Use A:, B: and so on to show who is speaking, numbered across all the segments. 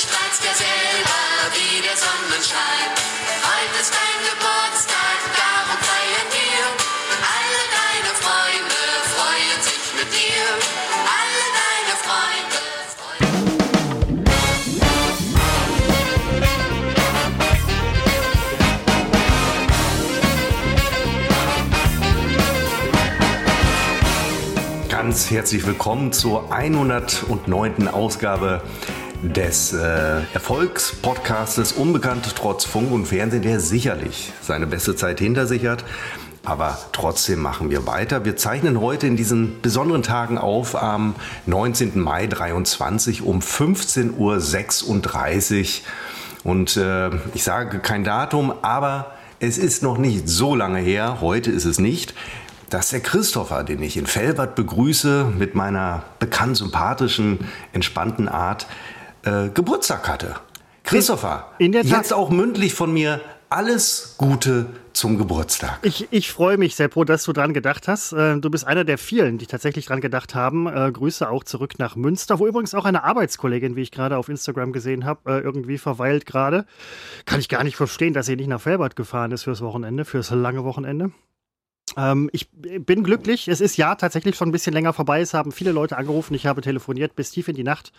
A: strahlst ja selber wie der Sonnenschein. Heute ist dein Geburtstag, darum feiern wir. Alle deine Freunde freuen sich mit dir. Alle deine Freunde freuen
B: Ganz herzlich willkommen zur 109. Ausgabe des äh, Erfolgspodcastes Unbekannt trotz Funk und Fernsehen, der sicherlich seine beste Zeit hinter sich hat. Aber trotzdem machen wir weiter. Wir zeichnen heute in diesen besonderen Tagen auf am 19. Mai 23 um 15.36 Uhr. Und äh, ich sage kein Datum, aber es ist noch nicht so lange her, heute ist es nicht, dass der Christopher, den ich in Felbert begrüße, mit meiner bekannt sympathischen, entspannten Art, äh, Geburtstag hatte. Christopher,
C: In der Tat.
B: jetzt auch mündlich von mir alles Gute zum Geburtstag.
C: Ich, ich freue mich, Seppo, dass du dran gedacht hast. Äh, Du bist einer der vielen, die tatsächlich dran gedacht haben. Äh, Grüße auch zurück nach Münster, wo übrigens auch eine Arbeitskollegin, wie ich gerade auf Instagram gesehen habe, äh, irgendwie verweilt gerade. Kann ich gar nicht verstehen, dass sie nicht nach Felbert gefahren ist fürs Wochenende, fürs lange Wochenende. Ähm, ich bin glücklich. Es ist ja tatsächlich schon ein bisschen länger vorbei. Es haben viele Leute angerufen. Ich habe telefoniert bis tief in die Nacht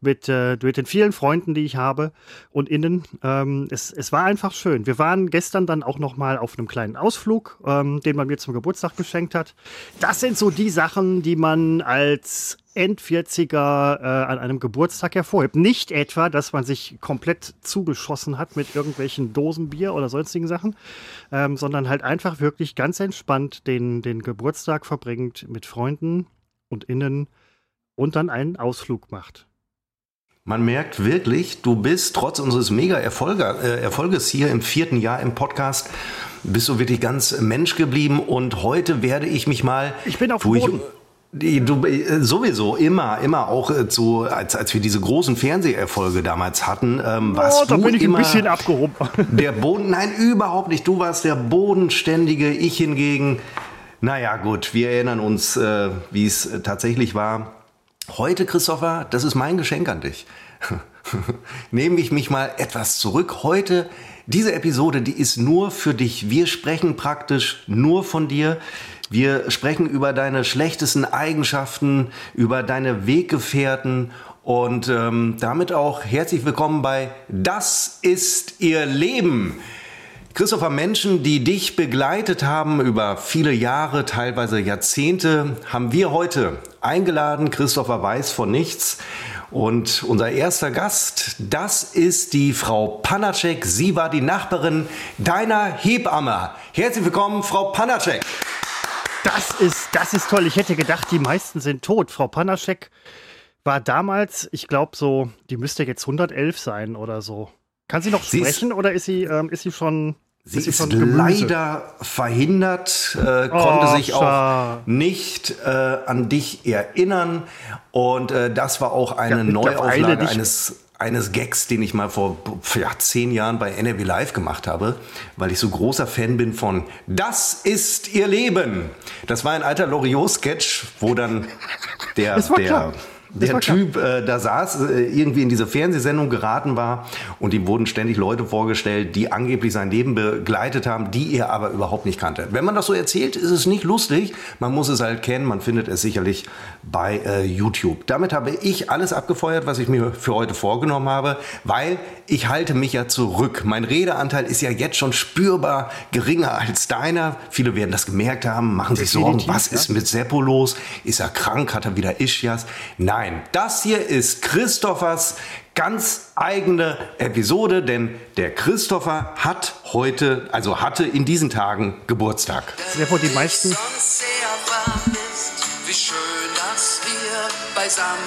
C: mit, äh, mit den vielen Freunden, die ich habe und innen. Ähm, es, es war einfach schön. Wir waren gestern dann auch noch mal auf einem kleinen Ausflug, ähm, den man mir zum Geburtstag geschenkt hat. Das sind so die Sachen, die man als End-40er äh, an einem Geburtstag hervorhebt. Nicht etwa, dass man sich komplett zugeschossen hat mit irgendwelchen Dosen Bier oder sonstigen Sachen, ähm, sondern halt einfach wirklich ganz entspannt den, den Geburtstag verbringt mit Freunden und Innen und dann einen Ausflug macht.
B: Man merkt wirklich, du bist trotz unseres Mega-Erfolges äh, Erfolges hier im vierten Jahr im Podcast, bist du wirklich ganz Mensch geblieben und heute werde ich mich mal.
C: Ich bin auf dem Boden.
B: Du, äh, sowieso, immer, immer auch äh, so, als, als wir diese großen Fernseherfolge damals hatten, ähm, warst
C: Oh, da
B: du
C: bin ich
B: immer
C: ein bisschen abgehoben.
B: der Boden, nein, überhaupt nicht. Du warst der Bodenständige, ich hingegen. Naja, gut, wir erinnern uns, äh, wie es äh, tatsächlich war. Heute, Christopher, das ist mein Geschenk an dich. Nehme ich mich mal etwas zurück. Heute, diese Episode, die ist nur für dich. Wir sprechen praktisch nur von dir. Wir sprechen über deine schlechtesten Eigenschaften, über deine Weggefährten und ähm, damit auch herzlich willkommen bei Das ist ihr Leben. Christopher, Menschen, die dich begleitet haben über viele Jahre, teilweise Jahrzehnte, haben wir heute eingeladen. Christopher weiß von nichts. Und unser erster Gast, das ist die Frau Panacek. Sie war die Nachbarin deiner Hebamme. Herzlich willkommen, Frau Panacek.
C: Das ist, das ist toll. Ich hätte gedacht, die meisten sind tot. Frau Panaschek war damals, ich glaube so, die müsste jetzt 111 sein oder so. Kann sie noch
B: Sie ist-
C: sprechen oder ist sie, ähm, ist sie schon.
B: Sie ist
C: schon Gemüse?
B: leider verhindert, äh, konnte
C: Oh,
B: sich auch nicht äh, an dich erinnern. Und äh, das war auch eine
C: Ja,
B: Neuauflage eines, eines Gags, den ich mal vor ja, zehn Jahren bei NRW Live gemacht habe, weil ich so großer Fan bin von Das ist ihr Leben. Das war ein alter Loriot-Sketch, wo dann der, der,
C: klar. Das
B: der. Typ äh, da saß, äh, irgendwie in diese Fernsehsendung geraten war und ihm wurden ständig Leute vorgestellt, die angeblich sein Leben begleitet haben, die er aber überhaupt nicht kannte. Wenn man das so erzählt, ist es nicht lustig. Man muss es halt kennen. Man findet es sicherlich bei äh, YouTube. Damit habe ich alles abgefeuert, was ich mir für heute vorgenommen habe, weil ich halte mich ja zurück. Mein Redeanteil ist ja jetzt schon spürbar geringer als deiner. Viele werden das gemerkt haben, machen sich Sorgen, was
C: ja.
B: ist mit Seppo los? Ist er krank? Hat er wieder Ischias? Nein, das hier ist Christophers ganz eigene Episode, denn der Christopher hat heute, also hatte in diesen Tagen Geburtstag.
C: Seppo, die meisten-
A: sehr. Wie schön, dass wir beisammen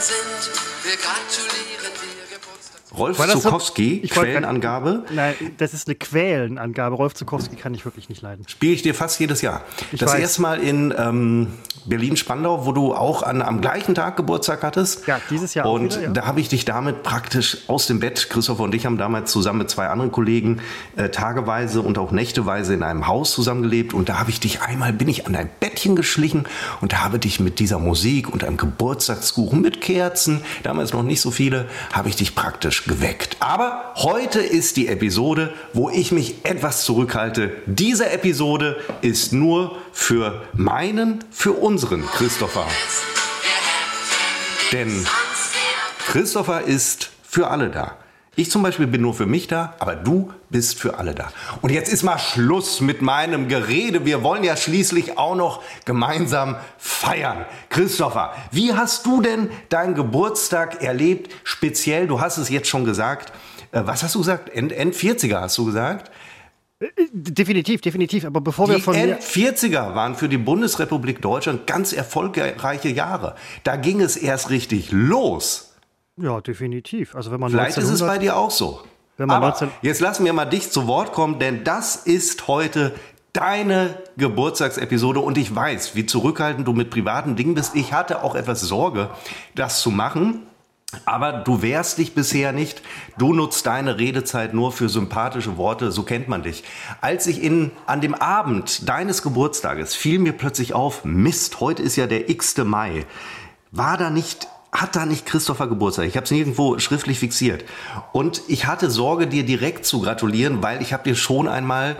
A: sind. Wir gratulieren dir Geburtstag.
B: Rolf
C: so-
B: Zukowski,
C: wollte-
B: Quellenangabe,
C: Nein, das ist eine Quellenangabe. Rolf Zukowski kann ich wirklich nicht leiden.
B: spiele ich dir fast jedes Jahr.
C: Ich
B: das
C: weiß.
B: erste Mal in ähm, Berlin-Spandau, wo du auch an, am gleichen Tag Geburtstag hattest.
C: Ja, dieses Jahr auch
B: Und
C: wieder, ja.
B: da habe ich dich damit praktisch aus dem Bett, Christopher und ich haben damals zusammen mit zwei anderen Kollegen äh, tageweise und auch nächteweise in einem Haus zusammengelebt. Und da habe ich dich einmal, bin ich an dein Bettchen geschlichen und habe dich mit dieser Musik und einem Geburtstagskuchen mit Kerzen, damals noch nicht so viele, habe ich dich praktisch geweckt. Aber heute ist die Episode, wo ich mich etwas zurückhalte. Diese Episode ist nur für meinen, für unseren Christopher. Denn Christopher ist für alle da. Ich zum Beispiel bin nur für mich da, aber du bist für alle da. Und jetzt ist mal Schluss mit meinem Gerede. Wir wollen ja schließlich auch noch gemeinsam feiern. Christopher, wie hast du denn deinen Geburtstag erlebt? Speziell, du hast es jetzt schon gesagt. Äh, Was hast du gesagt? End, End 40er hast du gesagt?
C: Definitiv, definitiv. Aber bevor wir
B: Die
C: von mir.
B: End-40er waren für die Bundesrepublik Deutschland ganz erfolgreiche Jahre. Da ging es erst richtig los.
C: Ja, definitiv. Also wenn man
B: Vielleicht ist es
C: 1900
B: bei dir auch so. Aber
C: 19
B: jetzt lassen wir mal dich zu Wort kommen, denn das ist heute deine Geburtstagsepisode und ich weiß, wie zurückhaltend du mit privaten Dingen bist. Ich hatte auch etwas Sorge, das zu machen. Aber du wehrst dich bisher nicht. Du nutzt deine Redezeit nur für sympathische Worte. So kennt man dich. Als ich in, an dem Abend deines Geburtstages fiel mir plötzlich auf, Mist, heute ist ja der x. Mai. War da nicht, hat da nicht Christopher Geburtstag? Ich habe es nirgendwo schriftlich fixiert. Und ich hatte Sorge, dir direkt zu gratulieren, weil ich habe dir schon einmal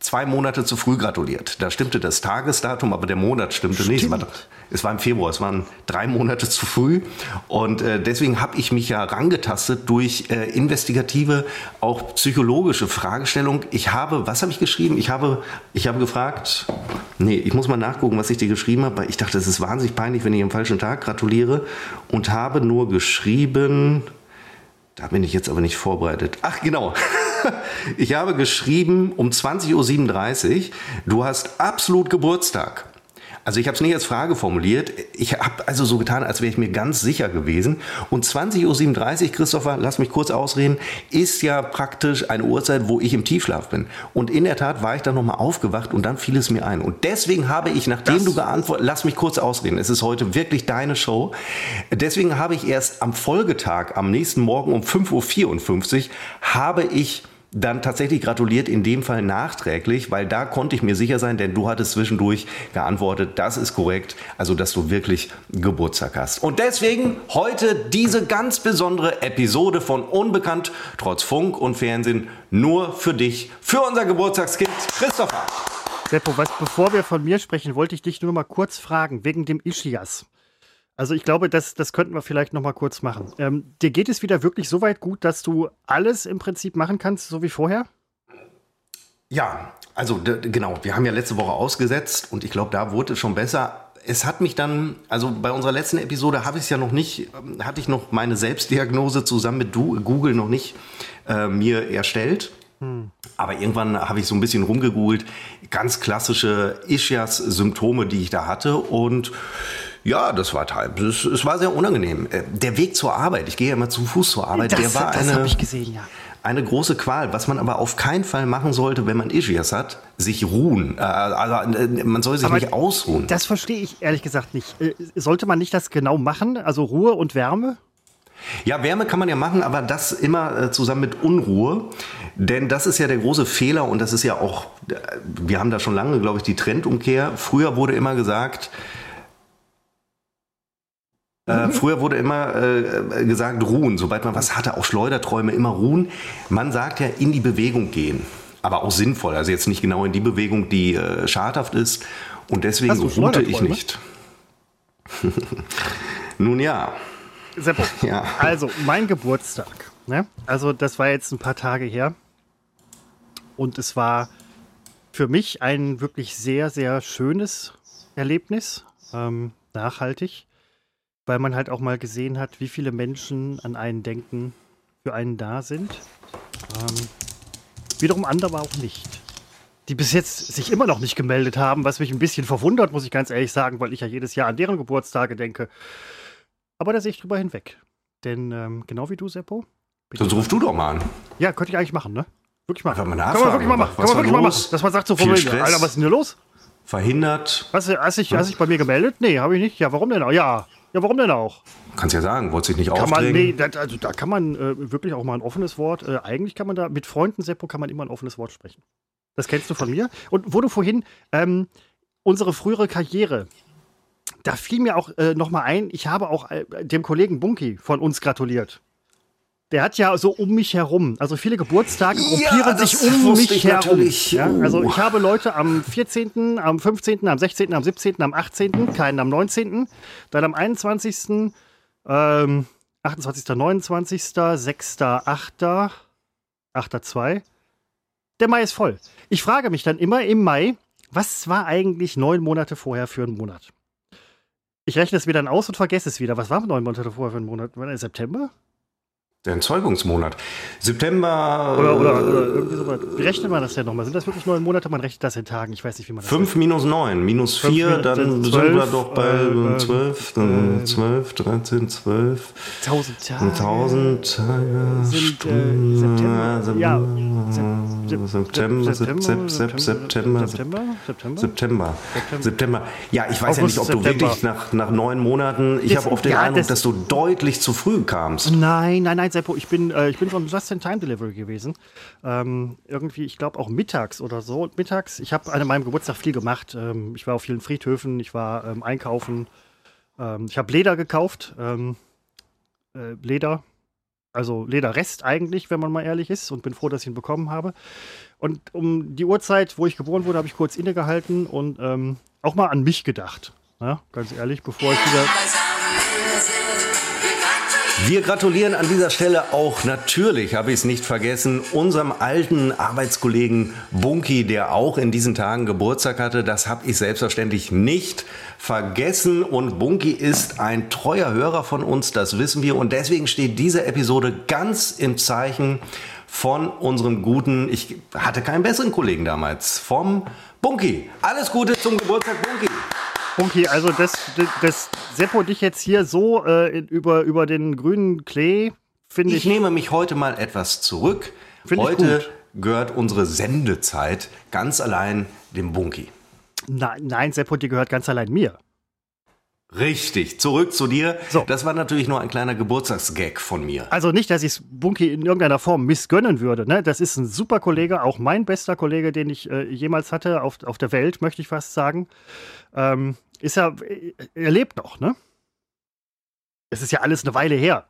B: zwei Monate zu früh gratuliert. Da stimmte das Tagesdatum, aber der Monat stimmte nicht. Es war, es war im Februar, es waren drei Monate zu früh. Und äh, deswegen habe ich mich ja rangetastet durch äh, investigative, auch psychologische Fragestellung. Ich habe, was habe ich geschrieben? Ich habe, ich habe gefragt, nee, ich muss mal nachgucken, was ich dir geschrieben habe, weil ich dachte, es ist wahnsinnig peinlich, wenn ich am falschen Tag gratuliere. Und habe nur geschrieben, da bin ich jetzt aber nicht vorbereitet. Ach, genau. Ich habe geschrieben um 20.37 Uhr, du hast absolut Geburtstag. Also ich habe es nicht als Frage formuliert. Ich habe also so getan, als wäre ich mir ganz sicher gewesen. Und 20.37 Uhr, Christopher, lass mich kurz ausreden, ist ja praktisch eine Uhrzeit, wo ich im Tiefschlaf bin. Und in der Tat war ich dann nochmal aufgewacht und dann fiel es mir ein. Und deswegen habe ich, nachdem du geantwortet, lass mich kurz ausreden, es ist heute wirklich deine Show. Deswegen habe ich erst am Folgetag, am nächsten Morgen um 5.54 Uhr, habe ich dann tatsächlich gratuliert, in dem Fall nachträglich, weil da konnte ich mir sicher sein, denn du hattest zwischendurch geantwortet, das ist korrekt, also dass du wirklich Geburtstag hast. Und deswegen heute diese ganz besondere Episode von Unbekannt, trotz Funk und Fernsehen, nur für dich, für unser Geburtstagskind Christopher.
C: Seppo, was, bevor wir von mir sprechen, wollte ich dich nur mal kurz fragen, wegen dem Ischias. Also ich glaube, das, das könnten wir vielleicht noch mal kurz machen. Ähm, dir geht es wieder wirklich so weit gut, dass du alles im Prinzip machen kannst, so wie vorher?
B: Ja, also genau, wir haben ja letzte Woche ausgesetzt und ich glaube, da wurde es schon besser. Es hat mich dann, also bei unserer letzten Episode habe ich es ja noch nicht, ähm, hatte ich noch meine Selbstdiagnose zusammen mit du, Google noch nicht äh, mir erstellt. Aber irgendwann habe ich so ein bisschen rumgegoogelt, ganz klassische Ischias-Symptome, die ich da hatte und ja, das war teil. Es, es war sehr unangenehm. Äh, Der Weg zur Arbeit, ich gehe ja immer zu Fuß zur Arbeit, der war
C: das
B: eine,
C: ich gesehen, ja.
B: eine große Qual. Was man aber auf keinen Fall machen sollte, wenn man Ischias hat, sich ruhen. Äh, Also äh, man soll sich
C: Aber
B: nicht ausruhen.
C: Das verstehe ich ehrlich gesagt nicht. Sollte man nicht das genau machen? Also Ruhe und Wärme?
B: Ja, Wärme kann man ja machen, aber das immer äh, zusammen mit Unruhe. Denn das ist ja der große Fehler und das ist ja auch, wir haben da schon lange, glaube ich, die Trendumkehr. Früher wurde immer gesagt, äh, früher wurde immer äh, gesagt, ruhen. Sobald man was hatte, auch Schleuderträume, immer ruhen. Man sagt ja, in die Bewegung gehen. Aber auch sinnvoll. Also jetzt nicht genau in die Bewegung, die äh, schadhaft ist. Und deswegen ruhte ich nicht. Nun ja.
C: Seppo,
B: Ja.
C: also mein Geburtstag. Ne? Also das war jetzt ein paar Tage her. Und es war für mich ein wirklich sehr, sehr schönes Erlebnis. Ähm, nachhaltig. Weil man halt auch mal gesehen hat, wie viele Menschen an einen denken, für einen da sind. Ähm, wiederum andere aber auch nicht. Die bis jetzt sich immer noch nicht gemeldet haben, was mich ein bisschen verwundert, muss ich ganz ehrlich sagen, weil ich ja jedes Jahr an deren Geburtstage denke. Aber da sehe ich drüber hinweg. Denn ähm, genau wie du, Seppo,
B: Sonst ruf du doch mal an.
C: Ja, könnte ich eigentlich machen, ne? Wirklich
B: mal
C: Kann man wirklich mal machen.
B: Was
C: Kann man wirklich mal machen. Dass man sagt so von? Alter, was ist denn hier los?
B: Verhindert.
C: Was, hast hast dich bei mir gemeldet? Nee, habe ich nicht. Ja, warum denn auch? Ja. Ja, warum denn auch?
B: Kannst ja sagen, wolltest dich nicht
C: Kann man,
B: aufdrängen.
C: nee, das, also da kann man äh, wirklich auch mal ein offenes Wort, äh, eigentlich kann man da, mit Freunden, Seppo, kann man immer ein offenes Wort sprechen. Das kennst du von mir. Und wo du vorhin, ähm, unsere frühere Karriere, da fiel mir auch äh, nochmal ein, ich habe auch äh, dem Kollegen Bunky von uns gratuliert. Der hat ja so um mich herum, also viele Geburtstage gruppieren
B: das
C: sich um mich
B: ich
C: herum. Ja,
B: Oh.
C: also ich habe Leute am 14., am 15., am 16., am 17., am 18., keinen am 19., dann am 21., ähm, 28., 29., 6., 8., 8., 2. Der Mai ist voll. Ich frage mich dann immer im Mai, was war eigentlich neun Monate vorher für einen Monat? Ich rechne es mir dann aus und vergesse es wieder. Was war neun Monate vorher für einen Monat? War das September?
B: Der Entzeugungsmonat. September.
C: Oder, oder,
B: äh,
C: oder irgendwie so. Wie rechnet man das denn nochmal? Sind das wirklich neun Monate? Man rechnet das in Tagen. Ich weiß nicht, wie man das
B: 5 minus 9, minus 4,
C: Fünf,
B: dann
C: sind zwölf,
B: wir doch bei
C: äh,
B: 12,
C: äh,
B: dann 12, 13, 12,
C: Tausend Tage.
B: 1000 Tage,
C: September.
B: Stunden,
C: Ja,
B: September,
C: September,
B: September, September,
C: September, September.
B: Ja, ich weiß ja nicht, ob du wirklich nach, nach neun Monaten, ich habe oft den Eindruck,
C: das-
B: dass du deutlich zu früh kamst.
C: Nein, nein, nein, Seppo, ich bin, äh, ich bin von Just-in-Time-Delivery gewesen. Ähm, irgendwie, ich glaube auch mittags oder so. Mittags, ich habe an meinem Geburtstag viel gemacht. Ähm, ich war auf vielen Friedhöfen, ich war ähm, einkaufen. Ähm, ich habe Leder gekauft. Ähm, äh, Leder, also Lederrest eigentlich, wenn man mal ehrlich ist. Und bin froh, dass ich ihn bekommen habe. Und um die Uhrzeit, wo ich geboren wurde, habe ich kurz innegehalten und ähm, auch mal an mich gedacht. Ja, ganz ehrlich, bevor ich wieder.
B: Wir gratulieren an dieser Stelle auch natürlich, habe ich es nicht vergessen, unserem alten Arbeitskollegen Bunky, der auch in diesen Tagen Geburtstag hatte. Das habe ich selbstverständlich nicht vergessen. Und Bunky ist ein treuer Hörer von uns, das wissen wir. Und deswegen steht diese Episode ganz im Zeichen von unserem guten, ich hatte keinen besseren Kollegen damals, vom Bunky. Alles Gute zum Geburtstag, Bunky.
C: Bunky, also das, das, Seppo dich jetzt hier so äh, über, über den grünen Klee, finde
B: Ich
C: ich.
B: nehme mich heute mal etwas zurück. Heute gehört unsere Sendezeit ganz allein dem Bunky.
C: Nein, nein, Seppo, die gehört ganz allein mir.
B: Richtig, zurück zu dir.
C: So.
B: Das war natürlich nur ein kleiner Geburtstagsgag von mir.
C: Also nicht, dass ich es Bunky in irgendeiner Form missgönnen würde. Ne? Das ist ein super Kollege, auch mein bester Kollege, den ich äh, jemals hatte auf, auf der Welt, möchte ich fast sagen. Ähm, ist er, er lebt noch, ne? Es ist ja alles eine Weile her.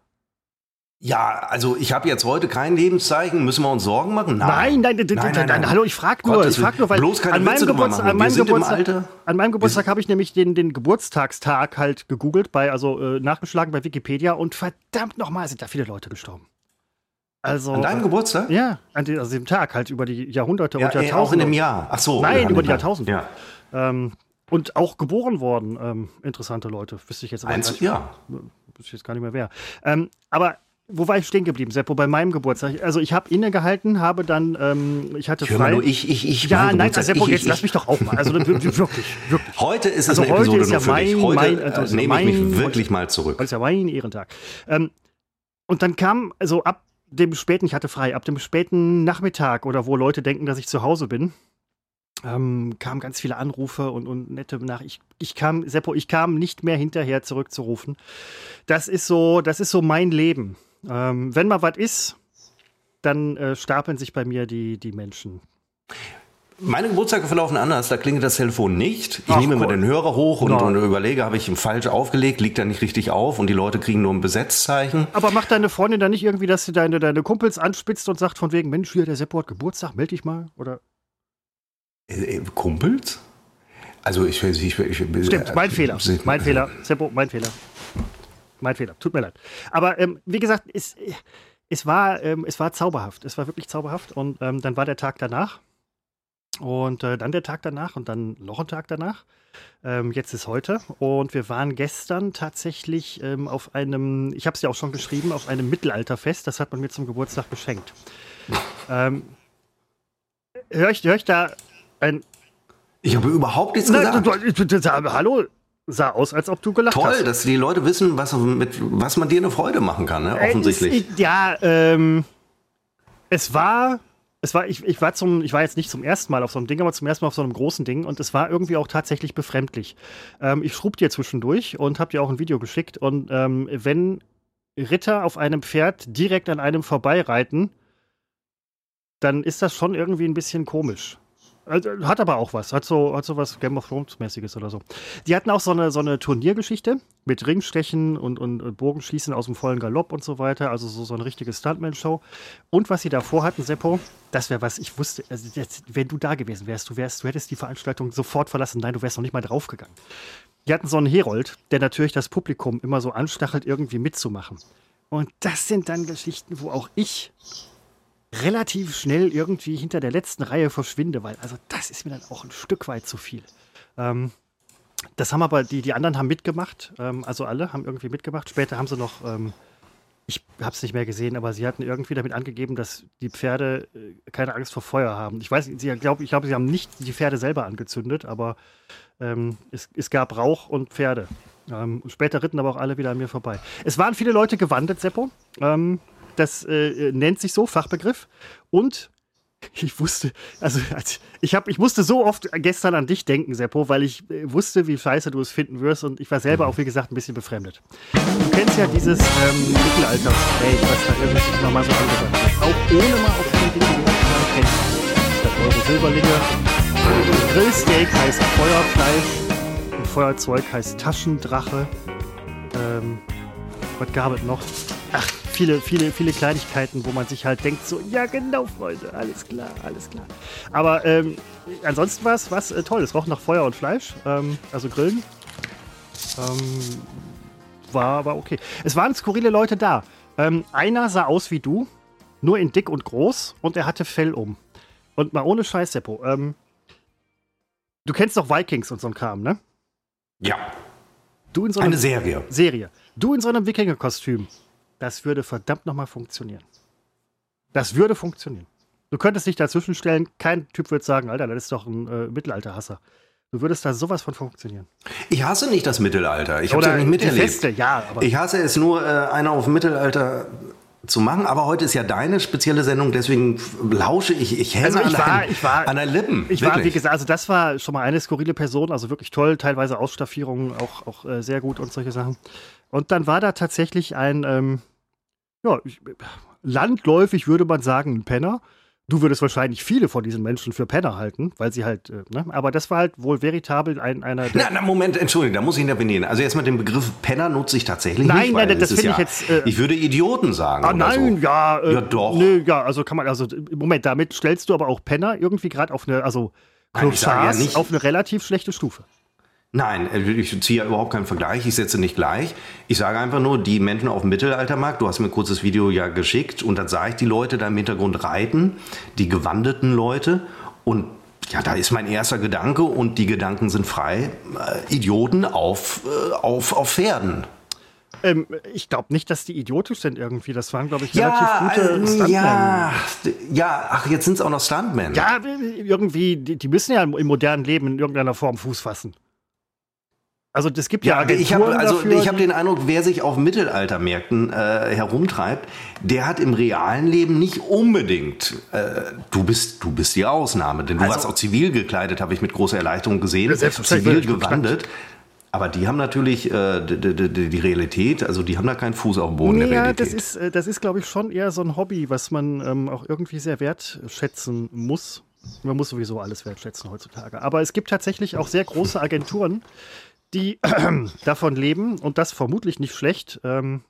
B: Ja, also ich habe jetzt heute kein Lebenszeichen. Müssen wir uns Sorgen machen?
C: Nein, nein, nein, nein, nein, nein, hallo, ich frage nur,
B: Gottes
C: ich frag nur, weil.
B: Bloß keine
C: an meinem Geburtstag, an meinem Geburtstag, an meinem Geburtstag habe ich nämlich den, den Geburtstagstag halt gegoogelt, bei, also äh, nachgeschlagen bei Wikipedia und verdammt nochmal sind da viele Leute gestorben. Also,
B: An deinem Geburtstag?
C: Ja, an die, also dem Tag halt über die Jahrhunderte
B: Ja,
C: und
B: ey, auch in
C: Jahrtausende.
B: dem Jahr. Ach so.
C: Nein, über
B: dem
C: die
B: Jahr.
C: Jahrtausende.
B: Ja.
C: Ähm, und auch geboren worden, ähm, interessante Leute. Wüsste ich jetzt aber
B: Eins,
C: nicht,
B: ja.
C: wüsste ich jetzt gar nicht mehr wer. Ähm, aber wo war ich stehen geblieben, Seppo? Bei meinem Geburtstag. Also ich habe innegehalten, habe dann, ähm, ich hatte
B: mal
C: frei.
B: nur, ich, ich, ich.
C: ja,
B: mein
C: nein, Seppo,
B: ich,
C: jetzt
B: ich,
C: lass mich doch auch mal. Also wirklich, wirklich.
B: Heute ist es
C: Also
B: eine Episode
C: ist ja
B: für dich.
C: mein-
B: Heute
C: mein- also
B: äh, nehme ich mich
C: mein-
B: wirklich mal zurück.
C: Heute ist ja mein Ehrentag. Ähm, und dann kam, also ab dem späten, ich hatte frei, ab dem späten Nachmittag oder wo Leute denken, dass ich zu Hause bin, ähm, kamen ganz viele Anrufe und, und nette nach. Ich, ich kam, Seppo, ich kam nicht mehr hinterher zurückzurufen. Das ist so, das ist so mein Leben. Ähm, wenn mal was ist, dann äh, stapeln sich bei mir die, die Menschen.
B: Meine Geburtstage verlaufen anders, da klingelt das Telefon nicht. Ich
C: Ach,
B: nehme immer
C: Gott.
B: den Hörer hoch und,
C: Nein.
B: und überlege, habe ich ihn falsch aufgelegt, liegt er nicht richtig auf und die Leute kriegen nur ein Besetzzeichen.
C: Aber macht deine Freundin dann nicht irgendwie, dass sie deine, deine Kumpels anspitzt und sagt von wegen, Mensch, hier, der Seppo hat Geburtstag, melde dich mal? Oder
B: Äh, äh, Kumpels? Also ich, ich, ich, ich
C: Stimmt, mein
B: äh,
C: Fehler.
B: Sie-
C: Mein Fehler. Seppo, mein Fehler. Mein Fehler. Tut mir leid. Aber ähm, wie gesagt, es, es, war, ähm, es war zauberhaft. Es war wirklich zauberhaft. Und ähm, dann war der Tag danach. Und äh, dann der Tag danach und dann noch ein Tag danach. Ähm, jetzt ist heute. Und wir waren gestern tatsächlich ähm, auf einem, ich habe es ja auch schon geschrieben, auf einem Mittelalterfest. Das hat man mir zum Geburtstag geschenkt. ähm, Höre ich, hör ich da ein
B: Ich habe überhaupt nichts
C: Nein,
B: gesagt.
C: du, du, du, hallo, Sah aus, als ob du gelacht
B: Toll,
C: hast.
B: dass die Leute wissen, was, mit, was man dir eine Freude machen kann, ne? offensichtlich.
C: Äh, es, ja, ähm, es war, es war, ich, ich war zum, ich war jetzt nicht zum ersten Mal auf so einem Ding, aber zum ersten Mal auf so einem großen Ding und es war irgendwie auch tatsächlich befremdlich. Ähm, ich schrub dir zwischendurch und hab dir auch ein Video geschickt und ähm, wenn Ritter auf einem Pferd direkt an einem vorbeireiten, dann ist das schon irgendwie ein bisschen komisch. Also, Hat aber auch was. Hat so, hat so was Game of Thrones-mäßiges oder so. Die hatten auch so eine, so eine Turniergeschichte mit Ringstechen und, und, und Bogenschießen aus dem vollen Galopp und so weiter. Also so, so eine richtige Stuntman-Show. Und was sie davor hatten, Seppo, das wäre was, ich wusste, also jetzt, wenn du da gewesen wärst, du wärst, du hättest die Veranstaltung sofort verlassen. Nein, du wärst noch nicht mal draufgegangen. Die hatten so einen Herold, der natürlich das Publikum immer so anstachelt, irgendwie mitzumachen. Und das sind dann Geschichten, wo auch ich relativ schnell irgendwie hinter der letzten Reihe verschwinde, weil also das ist mir dann auch ein Stück weit zu viel. Ähm, das haben aber die, die anderen haben mitgemacht, ähm, also alle haben irgendwie mitgemacht. Später haben sie noch, ähm, ich habe es nicht mehr gesehen, aber sie hatten irgendwie damit angegeben, dass die Pferde äh, keine Angst vor Feuer haben. Ich weiß, sie glaub, ich glaube, sie haben nicht die Pferde selber angezündet, aber ähm, es, es gab Rauch und Pferde. Ähm, später ritten aber auch alle wieder an mir vorbei. Es waren viele Leute gewandert, Seppo. Ähm, das äh, nennt sich so, Fachbegriff. Und ich wusste, also ich, hab, ich musste so oft gestern an dich denken, Seppo, weil ich äh, wusste, wie scheiße du es finden wirst und ich war selber auch, wie gesagt, ein bisschen befremdet. Du kennst ja dieses ähm, Mittelalter-Spray, was da irgendwie immer mal so angesagt wird. Auch ohne mal auf Dinge gedacht zu du. Statt eure Silberlinge. Grillsteak heißt Feuerfleisch und Feuerzeug heißt Taschendrache. Ähm, was gab es noch? Ach, viele, viele, viele Kleinigkeiten, wo man sich halt denkt, so, ja genau, Freunde, alles klar, alles klar. Aber ähm, ansonsten war es was äh, toll. Es roch nach Feuer und Fleisch, ähm, also Grillen. Ähm, war, war okay. Es waren skurrile Leute da. Ähm, einer sah aus wie du, nur in dick und groß und er hatte Fell um. Und mal ohne Scheiß, Seppo. Ähm, du kennst doch Vikings und so ein Kram, ne?
B: Ja,
C: Du in so einem
B: eine Serie.
C: Serie. Du in so einem Wikinger-Kostüm. Das würde verdammt nochmal funktionieren. Das würde funktionieren. Du könntest dich dazwischen stellen, kein Typ würde sagen, Alter, das ist doch ein äh, Mittelalterhasser. Du würdest da sowas von funktionieren.
B: Ich hasse nicht das Mittelalter. Ich habe ja nicht miterlebt.
C: Feste, ja, aber
B: Ich hasse es nur, äh, einer auf Mittelalter zu machen, aber heute ist ja deine spezielle Sendung, deswegen lausche ich, ich hänge
C: Also ich
B: an,
C: war-
B: deinen-
C: ich war-
B: an der Lippen.
C: Ich war, wie
B: wirklich.
C: gesagt, also das war schon mal eine skurrile Person, also wirklich toll, teilweise Ausstaffierungen auch, auch äh, sehr gut und solche Sachen. Und dann war da tatsächlich ein, ähm, ja, ich, landläufig würde man sagen, ein Penner. Du würdest wahrscheinlich viele von diesen Menschen für Penner halten, weil sie halt, äh, ne? aber das war halt wohl veritabel ein, einer.
B: Na, na, Moment, Entschuldigung, da muss ich intervenieren. Also erstmal den Begriff Penner nutze ich tatsächlich
C: Nein,
B: nicht.
C: nein,
B: weil
C: das finde ich
B: ja,
C: jetzt, äh,
B: ich würde Idioten sagen.
C: Ah, nein,
B: so.
C: ja. Äh,
B: Ja, doch.
C: Nö, ja, also kann man, also Moment, damit stellst du aber auch Penner irgendwie gerade auf eine, also
B: Nein, sage ja
C: auf eine relativ schlechte Stufe.
B: Nein, äh, ich ziehe ja überhaupt keinen Vergleich. Ich setze nicht gleich. Ich sage einfach nur, die Menschen auf dem Mittelaltermarkt, du hast mir ein kurzes Video ja geschickt und dann sah ich die Leute da im Hintergrund reiten, die gewandeten Leute und ja, da ist mein erster Gedanke und die Gedanken sind frei. Äh, Idioten auf, äh, auf, auf Pferden.
C: Ähm, ich glaube nicht, dass die idiotisch sind irgendwie. Das waren, glaube ich,
B: Ja,
C: relativ gute
B: äh,
C: Stuntmen.
B: ja, ja, ach, jetzt sind es auch noch Stuntmen.
C: Ja, irgendwie, die, die müssen ja im modernen Leben in irgendeiner Form Fuß fassen. Also das gibt ja,
B: Ja, ich habe also
C: dafür.
B: ich habe den Eindruck, wer sich auf Mittelaltermärkten äh, herumtreibt, der hat im realen Leben nicht unbedingt. Äh, du bist du bist die Ausnahme, denn du
C: Also-
B: warst auch zivil gekleidet, habe ich mit großer Erleichterung gesehen, zivil gewandet. Aber die haben natürlich äh, die, die, die, die Realität, also die haben da keinen Fuß auf dem Boden der
C: ja, das ist, äh, das ist glaube ich, schon eher so ein Hobby, was man ähm, auch irgendwie sehr wertschätzen muss. Man muss sowieso alles wertschätzen heutzutage. Aber es gibt tatsächlich auch sehr große Agenturen, die davon leben und das vermutlich nicht schlecht, ähm,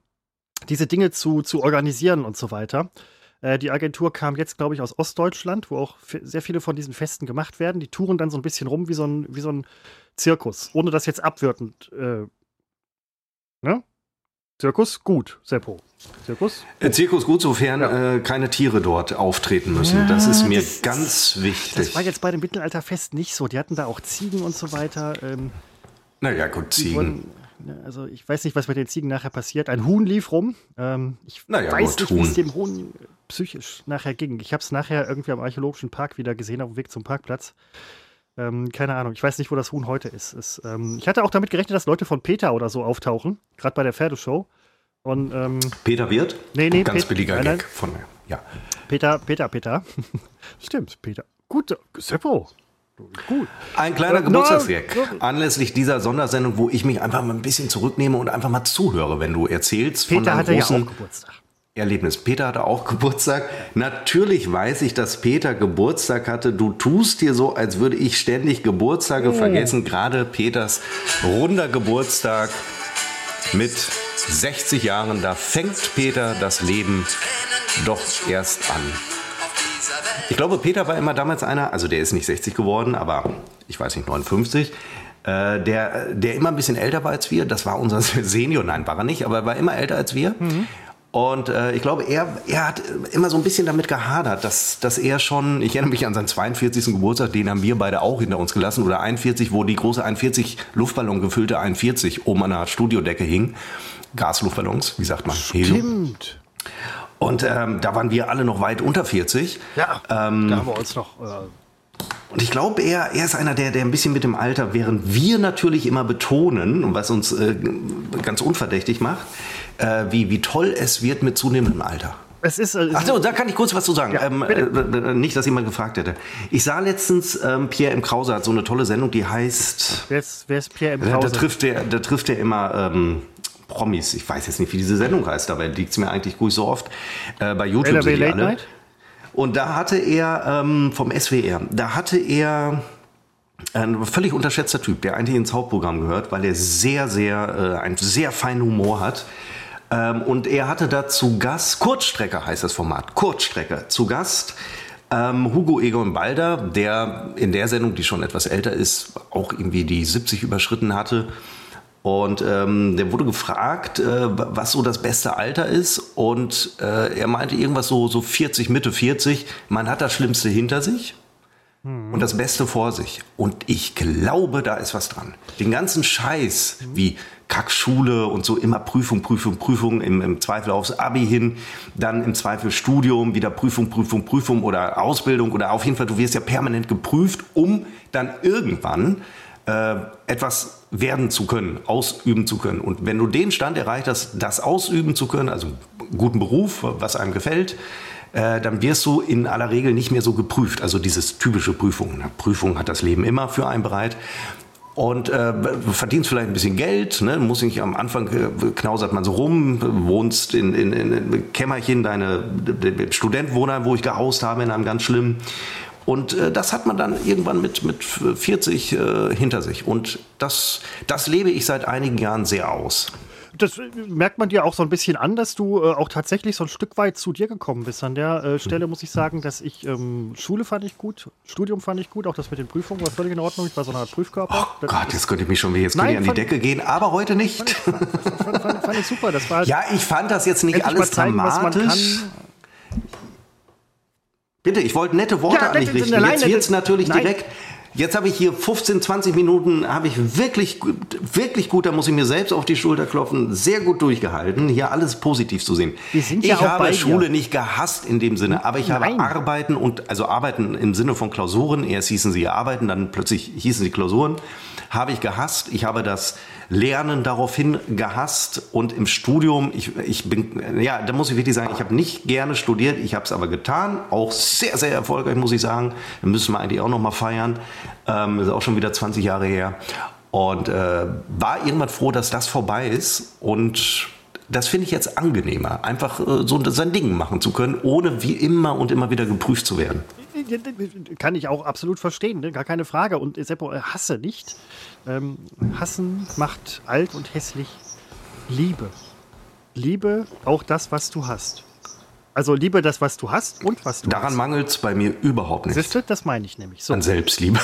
C: diese Dinge zu, zu organisieren und so weiter. Äh, die Agentur kam jetzt, glaube ich, aus Ostdeutschland, wo auch sehr viele von diesen Festen gemacht werden. Die touren dann so ein bisschen rum wie so ein, wie so ein Zirkus, ohne das jetzt abwertend. Äh, ne? Zirkus, gut, Seppo. Zirkus?
B: Äh, Zirkus gut, sofern äh, keine Tiere dort auftreten müssen. das ist mir
C: das-
B: ganz wichtig.
C: Das war jetzt bei dem Mittelalterfest nicht so. Die hatten da auch Ziegen und so weiter. Ähm,
B: naja, gut, Ziegen.
C: wurden, ne, also ich weiß nicht, was mit den Ziegen nachher passiert. Ein Huhn lief rum. Ähm, ich
B: Na ja,
C: weiß
B: gut,
C: nicht, wie es dem Huhn psychisch nachher ging. Ich habe es nachher irgendwie am Archäologischen Park wieder gesehen, auf dem Weg zum Parkplatz. Ähm, keine Ahnung, ich weiß nicht, wo das Huhn heute ist. ist ähm, ich hatte auch damit gerechnet, dass Leute von Peter oder so auftauchen, gerade bei der Pferdeshow. Und, ähm,
B: Peter Wirt?
C: Nee, nee,
B: Ganz
C: Pet-
B: billiger
C: nein, nein.
B: Gag von mir. Ja.
C: Peter, Peter, Peter. Stimmt, Peter. Gut, Seppo. Gut.
B: Ein kleiner
C: Äh,
B: Geburtstagsgag. Anlässlich dieser Sondersendung, wo ich mich einfach mal ein bisschen zurücknehme und einfach mal zuhöre, wenn du erzählst von
C: Peter
B: deinem
C: hatte ja
B: großen
C: auch Geburtstag.
B: Erlebnis. Peter hatte auch Geburtstag. Natürlich weiß ich, dass Peter Geburtstag hatte. Du tust dir so, als würde ich ständig Geburtstage vergessen. Gerade Peters runder Geburtstag mit 60 Jahren. Da fängt Peter das Leben doch erst an. Ich glaube, Peter war immer damals einer, also der ist nicht 60 geworden, aber ich weiß nicht, 59. Äh, der, der immer ein bisschen älter war als wir. Das war unser Senior. Nein, war er nicht, aber er war immer älter als wir. Und äh, ich glaube, er, er hat immer so ein bisschen damit gehadert, dass, dass er schon, ich erinnere mich an seinen 42. Geburtstag, den haben wir beide auch hinter uns gelassen, oder 41, wo die große 41 Luftballon gefüllte 41 oben an der Studiodecke hing. Gasluftballons, wie sagt man? Helium. Und ähm, da waren wir alle noch weit unter 40.
C: Ja,
B: Ähm,
C: da haben wir uns noch. Äh,
B: Und ich glaube, er, er ist einer, der, der ein bisschen mit dem Alter, während wir natürlich immer betonen, was uns äh, ganz unverdächtig macht, äh, wie, wie toll es wird mit zunehmendem Alter.
C: es ist. Äh,
B: Ach so, da kann ich kurz was zu sagen.
C: Ja,
B: ähm,
C: bitte.
B: äh, äh, nicht, dass jemand gefragt hätte. Ich sah letztens, ähm, Pierre M. Krause hat so eine tolle Sendung, die heißt,
C: wer, ist, wer ist Pierre im
B: da, da
C: Krause?
B: trifft der, da trifft er immer ähm, Promis. Ich weiß jetzt nicht, wie diese Sendung heißt, dabei liegt es mir eigentlich gut so oft. Äh, bei YouTube
C: NRW
B: sind die
C: Late
B: alle.
C: Night?
B: Und da hatte er ähm, vom SWR, da hatte er ein völlig unterschätzter Typ, der eigentlich ins Hauptprogramm gehört, weil er sehr, sehr, äh, einen sehr feinen Humor hat. Ähm, und er hatte da zu Gast, Kurzstrecke heißt das Format, Kurzstrecke, zu Gast ähm, Hugo Egon Balder, der in der Sendung, die schon etwas älter ist, auch irgendwie die 70 überschritten hatte. Und ähm, der wurde gefragt, äh, was so das beste Alter ist. Und äh, er meinte irgendwas so, so 40, Mitte 40. Man hat das Schlimmste hinter sich und das Beste vor sich. Und ich glaube, da ist was dran. Den ganzen Scheiß wie Kackschule und so immer Prüfung, Prüfung, Prüfung, im, im Zweifel aufs Abi hin, dann im Zweifel Studium, wieder Prüfung, Prüfung, Prüfung oder Ausbildung oder auf jeden Fall, du wirst ja permanent geprüft, um dann irgendwann äh, etwas werden zu können, ausüben zu können. Und wenn du den Stand erreicht hast, das ausüben zu können, also einen guten Beruf, was einem gefällt, äh, dann wirst du in aller Regel nicht mehr so geprüft. Also dieses typische Prüfung. Eine Prüfung hat das Leben immer für einen bereit. Und äh, verdienst vielleicht ein bisschen Geld, ne? muss nicht am Anfang äh, knausert man so rum, wohnst in, in, in Kämmerchen, deine de- Studentwohnheim, wo ich gehaust habe, in einem ganz schlimmen. Und äh, das hat man dann irgendwann mit, mit 40 äh, hinter sich. Und das, das lebe ich seit einigen Jahren sehr aus.
C: Das äh, merkt man dir auch so ein bisschen an, dass du äh, auch tatsächlich so ein Stück weit zu dir gekommen bist. An der äh, Stelle muss ich sagen, dass ich ähm, Schule fand ich gut, Studium fand ich gut, auch das mit den Prüfungen war völlig in Ordnung. Ich war so eine Art Prüfkörper.
B: Oh Gott, jetzt könnte ich mich schon wieder jetzt
C: Nein,
B: ich an die
C: fand-
B: Decke gehen, aber heute nicht.
C: fand, fand, fand ich super. Das war halt
B: Ja, ich fand das jetzt nicht alles
C: mal zeigen, was man
B: dramatisch.
C: kann.
B: Bitte, ich wollte nette Worte
C: Ja,
B: an dich richten. Jetzt
C: nette-
B: wird es natürlich
C: nein.
B: direkt. Jetzt habe ich hier 15, 20 Minuten, habe ich wirklich, gut- wirklich gut, da muss ich mir selbst auf die Schulter klopfen, sehr gut durchgehalten, hier alles positiv zu sehen.
C: Wir sind
B: ich
C: ja auch
B: habe
C: bei dir.
B: Schule nicht gehasst in dem Sinne, aber ich
C: Nein.
B: habe Arbeiten und, also Arbeiten im Sinne von Klausuren, erst hießen sie Arbeiten, dann plötzlich hießen sie Klausuren, habe ich gehasst. Ich habe das Lernen daraufhin gehasst und im Studium, ich, ich bin, ja, da muss ich wirklich sagen, ich habe nicht gerne studiert, ich habe es aber getan, auch sehr, sehr erfolgreich, muss ich sagen. Da müssen wir eigentlich auch noch mal feiern. Ähm, ist auch schon wieder 20 Jahre her. Und äh, war irgendwann froh, dass das vorbei ist und das finde ich jetzt angenehmer, einfach äh, so sein Ding machen zu können, ohne wie immer und immer wieder geprüft zu werden.
C: Kann ich auch absolut verstehen, ne? gar keine Frage. Und äh, Seppo, äh, hasse nicht. Ähm, hassen macht alt und hässlich. Liebe. Liebe auch das, was du hast. Also liebe das, was du hast und was du
B: Daran mangelt es bei mir überhaupt nicht.
C: Siehst du, das meine ich nämlich. So,
B: An Selbstliebe.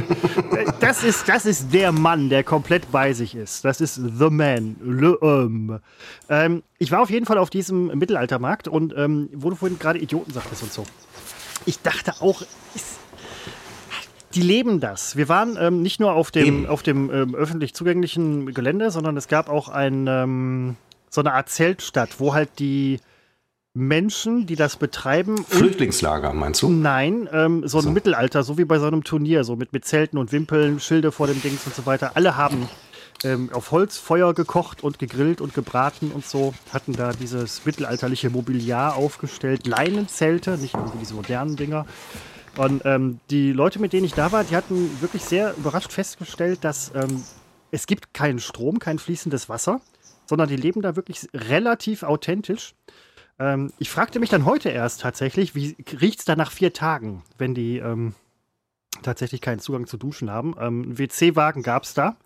C: das, ist, das ist der Mann, der komplett bei sich ist. Das ist The Man. Le Homme. Ähm, ich war auf jeden Fall auf diesem Mittelaltermarkt und ähm, wo du vorhin gerade Idioten sagtest und so. Ich dachte auch, ist, die leben das. Wir waren ähm, nicht nur auf dem,
B: Eben.
C: auf dem ähm, öffentlich zugänglichen Gelände, sondern es gab auch ein, ähm, so eine Art Zeltstadt, wo halt die Menschen, die das betreiben.
B: Flüchtlingslager, meinst du?
C: Nein, ähm, so ein
B: So.
C: Mittelalter, so wie bei so einem Turnier, so mit, mit Zelten und Wimpeln, Schilde vor dem Dings und so weiter. Alle haben ähm, auf Holz Feuer gekocht und gegrillt und gebraten und so, hatten da dieses mittelalterliche Mobiliar aufgestellt, Leinenzelte, nicht irgendwie diese modernen Dinger. Und ähm, die Leute, mit denen ich da war, die hatten wirklich sehr überrascht festgestellt, dass ähm, es gibt keinen Strom, kein fließendes Wasser, sondern die leben da wirklich relativ authentisch. Ähm, ich fragte mich dann heute erst tatsächlich, wie riecht es da nach vier Tagen, wenn die ähm, tatsächlich keinen Zugang zu Duschen haben. Ähm, WC-Wagen gab es da.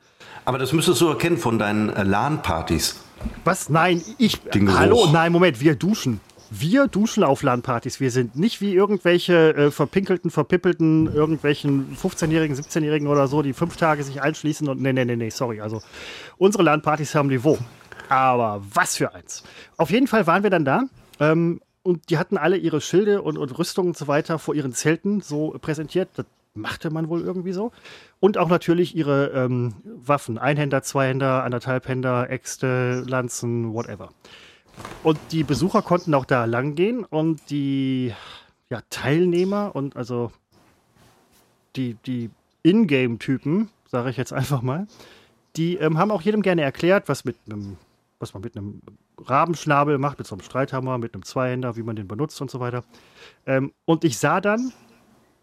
B: Aber das müsstest du erkennen von deinen äh, LAN-Partys.
C: Was? Nein, ich.
B: Den.
C: Hallo, nein, Moment, wir duschen. Wir duschen auf LAN-Partys. Wir sind nicht wie irgendwelche äh, verpinkelten, verpippelten, irgendwelchen 15-Jährigen, 17-Jährigen oder so, die fünf Tage sich einschließen und. Nee, nee, nee, nee, sorry. Also, unsere LAN-Partys haben Niveau. Aber was für eins. Auf jeden Fall waren wir dann da. Ähm, und die hatten alle ihre Schilde und, und Rüstungen und so weiter vor ihren Zelten so präsentiert. Das machte man wohl irgendwie so. Und auch natürlich ihre ähm, Waffen. Einhänder, Zweihänder, Anderthalbhänder, Äxte, Lanzen, whatever. Und die Besucher konnten auch da lang gehen und die ja, Teilnehmer und also die, die Ingame-Typen, sage ich jetzt einfach mal, die ähm, haben auch jedem gerne erklärt, was mit einem, was man mit einem Rabenschnabel macht, mit so einem Streithammer, mit einem Zweihänder, wie man den benutzt und so weiter. Ähm, und ich sah dann,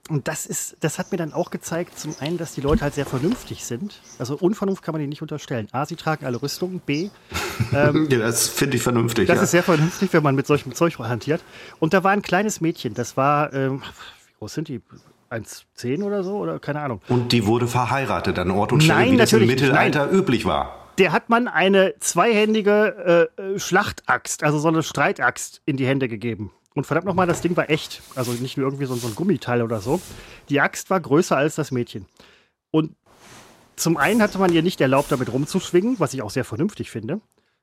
C: und das ist, das hat mir dann auch gezeigt, zum einen, dass die Leute halt sehr vernünftig sind. Also Unvernunft kann man ihnen nicht unterstellen. A, sie tragen alle Rüstungen. B,
B: Ja, das finde ich vernünftig.
C: das
B: ja.
C: ist sehr vernünftig, wenn man mit solchem Zeug hantiert. Und da war ein kleines Mädchen, das war, ähm, wie groß sind die? 1,10 oder so? Oder keine Ahnung.
B: und die wurde verheiratet an Ort und Stelle,
C: Nein,
B: wie das im Mittelalter üblich war.
C: Der hat man eine zweihändige äh, äh, Schlachtaxt, also so eine Streitaxt, in die Hände gegeben. Und verdammt nochmal, das Ding war echt. Also nicht nur irgendwie so, so ein Gummiteil oder so. Die Axt war größer als das Mädchen. Und zum einen hatte man ihr nicht erlaubt, damit rumzuschwingen, was ich auch sehr vernünftig finde,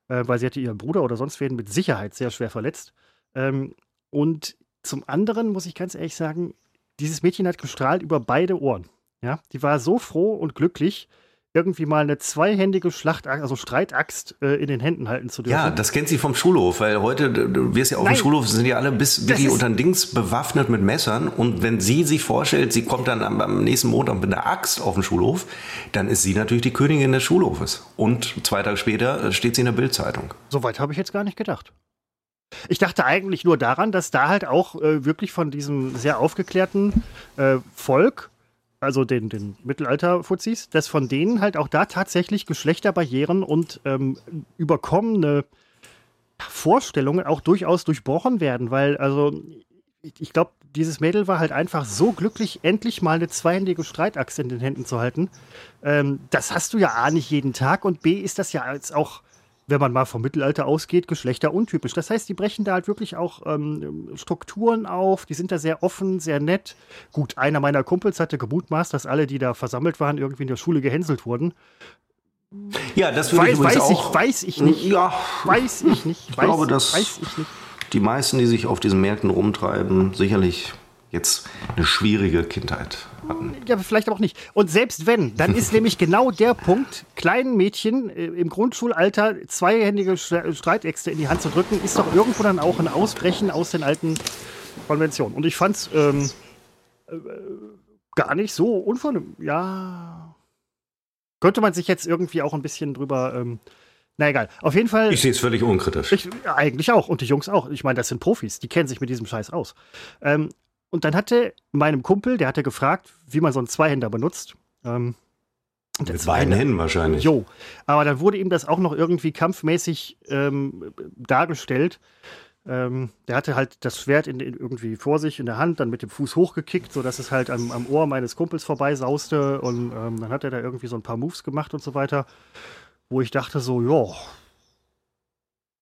C: äh, weil sie hatte ihren Bruder oder sonst wen mit Sicherheit sehr schwer verletzt. Ähm, und zum anderen muss ich ganz ehrlich sagen, dieses Mädchen hat gestrahlt über beide Ohren. Ja, die war so froh und glücklich, irgendwie mal eine zweihändige Schlachtaxt, also Streitaxt äh, in den Händen halten zu dürfen.
B: Ja, das kennt sie vom Schulhof, weil heute, du- wirst ja auf
C: Nein.
B: dem Schulhof, sind ja alle bis wirklich unter den Dings bewaffnet mit Messern. Und wenn sie sich vorstellt, sie kommt dann am, am nächsten Montag mit einer Axt auf den Schulhof, dann ist sie natürlich die Königin des Schulhofes. Und zwei Tage später äh, steht sie in der Bildzeitung.
C: Soweit habe ich jetzt gar nicht gedacht. Ich dachte eigentlich nur daran, dass da halt auch äh, wirklich von diesem sehr aufgeklärten äh, Volk, also den, den Mittelalter-Fuzis, dass von denen halt auch da tatsächlich Geschlechterbarrieren und ähm, überkommene Vorstellungen auch durchaus durchbrochen werden, weil also ich, ich glaube, dieses Mädel war halt einfach so glücklich, endlich mal eine zweihändige Streitaxt in den Händen zu halten. Ähm, das hast du ja A nicht jeden Tag und B ist das ja als auch, wenn man mal vom Mittelalter ausgeht, geschlechteruntypisch. Das heißt, die brechen da halt wirklich auch ähm, Strukturen auf, die sind da sehr offen, sehr nett. Gut, einer meiner Kumpels hatte gemutmaßt, dass alle, die da versammelt waren, irgendwie in der Schule gehänselt wurden.
B: Ja, das würde ich
C: Weiß,
B: übrigens
C: weiß,
B: auch.
C: ich, weiß ich nicht.
B: Ja,
C: Weiß ich nicht. Weiß,
B: glaube, das-
C: weiß ich nicht.
B: die meisten, die sich auf diesen Märkten rumtreiben, sicherlich jetzt eine schwierige Kindheit hatten.
C: Ja, vielleicht aber auch nicht. Und selbst wenn, dann ist nämlich genau der Punkt, kleinen Mädchen äh, im Grundschulalter zweihändige Streitäxte in die Hand zu drücken, ist doch irgendwo dann auch ein Ausbrechen aus den alten Konventionen. Und ich fand's ähm, äh, gar nicht so unvernünftig. Ja. Könnte man sich jetzt irgendwie auch ein bisschen drüber. Ähm, na egal. Auf jeden Fall.
B: Ich sehe es völlig unkritisch.
C: Ich, ja, eigentlich auch. Und die Jungs auch. Ich meine, das sind Profis. Die kennen sich mit diesem Scheiß aus. Ähm, und dann hatte meinem Kumpel, der hatte gefragt, wie man so einen Zweihänder benutzt. Ähm,
B: Mit beiden Händen wahrscheinlich.
C: Jo. Aber dann wurde ihm das auch noch irgendwie kampfmäßig ähm, dargestellt. Ähm, der hatte halt das Schwert in, in irgendwie vor sich in der Hand, dann mit dem Fuß hochgekickt, sodass es halt am, am Ohr meines Kumpels vorbeisauste. Und ähm, dann hat er da irgendwie so ein paar Moves gemacht und so weiter, wo ich dachte so, ja,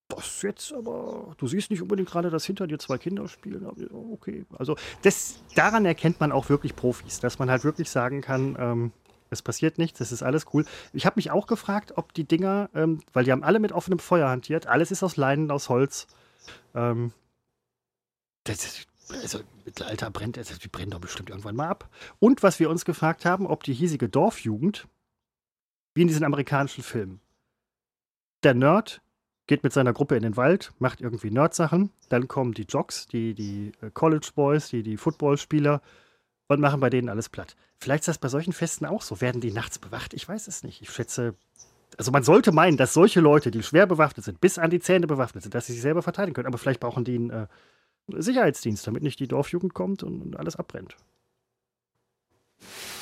C: das jetzt aber, du siehst nicht unbedingt gerade, dass hinter dir zwei Kinder spielen. Okay. Also das, daran erkennt man auch wirklich Profis, dass man halt wirklich sagen kann, ähm, es passiert nichts, es ist alles cool. Ich habe mich auch gefragt, ob die Dinger, ähm, weil die haben alle mit offenem Feuer hantiert, alles ist aus Leinen, aus Holz. Ähm, das, also Mittelalter brennt, also die brennen doch bestimmt irgendwann mal ab. Und was wir uns gefragt haben, ob die hiesige Dorfjugend, wie in diesen amerikanischen Filmen, der Nerd, geht mit seiner Gruppe in den Wald, macht irgendwie Nerd-Sachen. Dann kommen die Jocks, die, die äh, College Boys, die, die Footballspieler und machen bei denen alles platt. Vielleicht ist das bei solchen Festen auch so. Werden die nachts bewacht? Ich weiß es nicht. Ich schätze, also man sollte meinen, dass solche Leute, die schwer bewaffnet sind, bis an die Zähne bewaffnet sind, dass sie sich selber verteidigen können. Aber vielleicht brauchen die einen äh, Sicherheitsdienst, damit nicht die Dorfjugend kommt und alles abbrennt.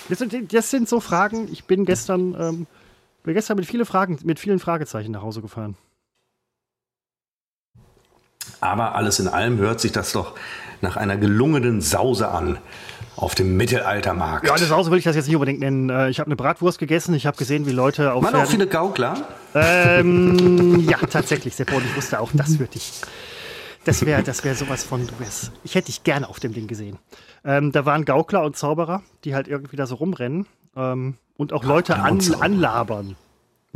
C: Das sind, das sind so Fragen. Ich bin gestern, ähm, bin gestern mit, viele Fragen, mit vielen Fragezeichen nach Hause gefahren.
B: Aber alles in allem hört sich das doch nach einer gelungenen Sause an auf dem Mittelaltermarkt.
C: Ja, eine Sause will ich das jetzt nicht unbedingt nennen. Äh, Ich habe eine Bratwurst gegessen. Ich habe gesehen, wie Leute auf
B: Waren auch viele Gaukler?
C: Ähm, ja, tatsächlich, Seppo. Und ich wusste auch, das würde ich. Das wäre das wär sowas von, du wärst, ich hätte dich gerne auf dem Ding gesehen. Ähm, da waren Gaukler und Zauberer, die halt irgendwie da so rumrennen ähm, und auch Leute an, anlabern.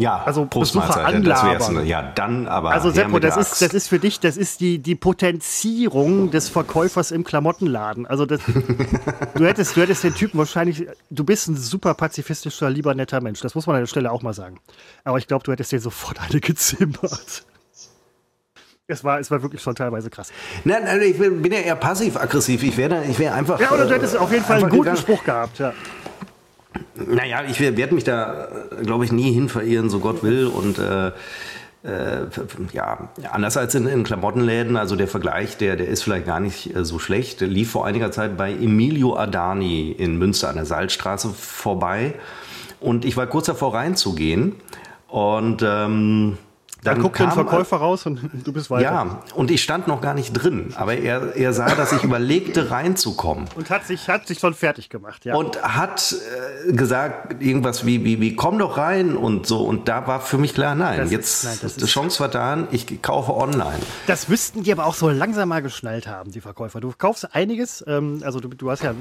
B: Ja,
C: Also Besucher anlabern.
B: Ja, dann aber.
C: Also Seppo, das ist, das ist für dich, das ist die, die Potenzierung des Verkäufers im Klamottenladen. Also das, du, hättest, du hättest den Typen wahrscheinlich, du bist ein super pazifistischer, lieber, netter Mensch. Das muss man an der Stelle auch mal sagen. Aber ich glaube, du hättest den sofort eine gezimmert. Es war, es war wirklich schon teilweise krass.
B: Nein, nein, ich bin bin ja eher passiv-aggressiv. Ich wäre ich wär einfach.
C: Ja, oder du
B: äh,
C: hättest auf jeden Fall einen guten. Spruch gehabt. Ja.
B: Naja, ich werde mich da, glaube ich, nie hin verirren, so Gott will. Und äh, äh, ja, anders als in, in Klamottenläden, also der Vergleich, der, der ist vielleicht gar nicht äh, so schlecht. Der lief vor einiger Zeit bei Emilio Adani in Münster an der Salzstraße vorbei. Und ich war kurz davor reinzugehen. Und ähm,
C: Dann
B: dann
C: guckt den
B: kam-
C: Verkäufer raus und du bist weiter.
B: Ja, und ich stand noch gar nicht drin, aber er, er sah, dass ich überlegte, reinzukommen.
C: Und hat sich, hat sich schon fertig gemacht. Ja.
B: Und hat äh, gesagt, irgendwas wie, wie, wie, komm doch rein und so. Und da war für mich klar, nein,
C: Das ist-
B: jetzt
C: nein, das
B: die
C: ist-
B: Chance vertan, ich kaufe online.
C: Das müssten die aber auch so langsam mal geschnallt haben, die Verkäufer. Du kaufst einiges, ähm, also du, du hast ja äh,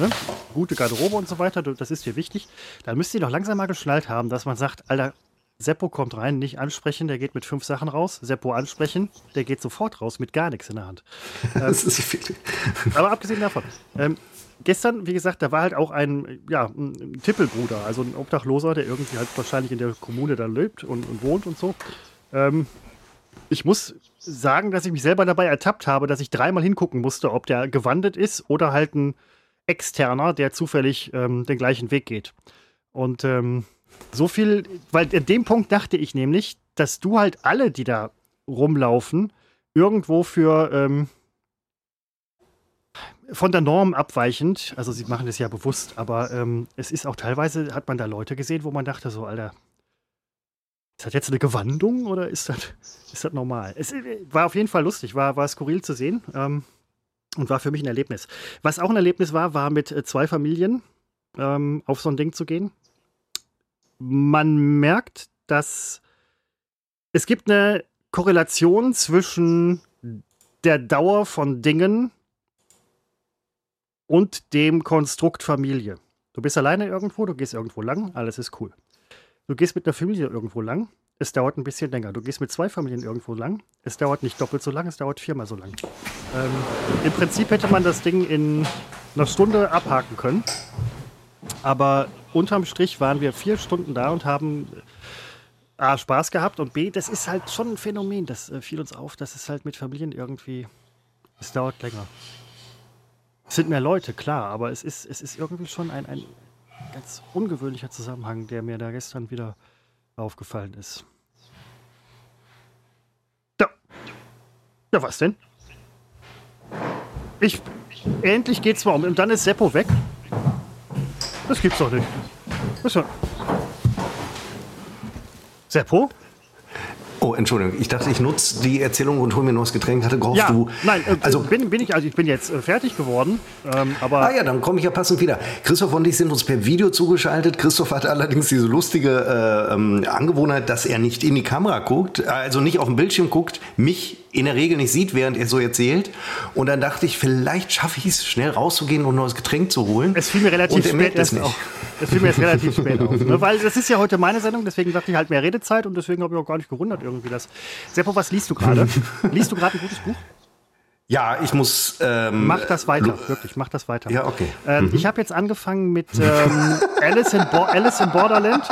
C: ne, gute Garderobe und so weiter, das ist dir wichtig. Dann müsst ihr doch langsam mal geschnallt haben, dass man sagt, Alter, Seppo kommt rein, nicht ansprechen, der geht mit fünf Sachen raus. Seppo ansprechen, der geht sofort raus mit gar nichts in der Hand.
B: Das ist viel.
C: Aber abgesehen davon, ähm, gestern, wie gesagt, da war halt auch ein, ja, ein Tippelbruder, also ein Obdachloser, der irgendwie halt wahrscheinlich in der Kommune da lebt und, und wohnt und so. Ähm, ich muss sagen, dass ich mich selber dabei ertappt habe, dass ich dreimal hingucken musste, ob der gewandelt ist oder halt ein Externer, der zufällig ähm, den gleichen Weg geht. Und ähm, so viel, weil an dem Punkt dachte ich nämlich, dass du halt alle, die da rumlaufen, irgendwo für ähm, von der Norm abweichend, also sie machen das ja bewusst, aber ähm, es ist auch teilweise, hat man da Leute gesehen, wo man dachte so, Alter, ist das jetzt eine Gewandung oder ist das, ist das normal? Es äh, war auf jeden Fall lustig, war, war skurril zu sehen ähm, und war für mich ein Erlebnis. Was auch ein Erlebnis war, war mit äh, zwei Familien ähm, auf so ein Ding zu gehen. Man merkt, dass es gibt eine Korrelation zwischen der Dauer von Dingen und dem Konstrukt Familie. Du bist alleine irgendwo, du gehst irgendwo lang, alles ist cool. Du gehst mit einer Familie irgendwo lang, es dauert ein bisschen länger. Du gehst mit zwei Familien irgendwo lang, es dauert nicht doppelt so lang, es dauert viermal so lang. Ähm, Im Prinzip hätte man das Ding in einer Stunde abhaken können, aber unterm Strich waren wir vier Stunden da und haben A, Spaß gehabt und B, das ist halt schon ein Phänomen, das äh, fiel uns auf, dass es halt mit Familien irgendwie, es dauert länger. Es sind mehr Leute, klar, aber es ist, es ist irgendwie schon ein, ein ganz ungewöhnlicher Zusammenhang, der mir da gestern wieder aufgefallen ist. Ja. Ja, was denn? Ich. Endlich geht's mal um. Und dann ist Seppo weg. Das gibt's doch nicht. Was denn? Seppo?
B: Oh, Entschuldigung, ich dachte, ich nutze die Erzählung und hol mir noch das Getränk. Hatte gehofft,
C: Ja,
B: du.
C: nein, äh,
B: also,
C: bin, bin ich, also ich bin jetzt äh, fertig geworden, ähm, aber
B: Ah ja, dann komme ich ja passend wieder. Christoph und ich sind uns per Video zugeschaltet. Christoph hat allerdings diese lustige äh, ähm, Angewohnheit, dass er nicht in die Kamera guckt, also nicht auf den Bildschirm guckt, mich in der Regel nicht sieht, während er so erzählt. Und dann dachte ich, vielleicht schaffe ich es, schnell rauszugehen und noch das Getränk zu holen.
C: Es fiel mir relativ
B: Und er
C: spät
B: merkt es
C: erst
B: nicht.
C: auf. Es fiel mir jetzt relativ spät auf. Ne? Weil das ist ja heute meine Sendung, deswegen dachte ich halt mehr Redezeit und deswegen habe ich auch gar nicht gewundert irgendwie das. Seppo, was liest du gerade? liest du gerade ein gutes Buch?
B: Ja, ich muss. Ähm,
C: Mach das weiter, wirklich, mach das weiter.
B: Ja, okay.
C: Ähm, Ich habe jetzt angefangen mit ähm, Alice, in Bo Alice in Borderland.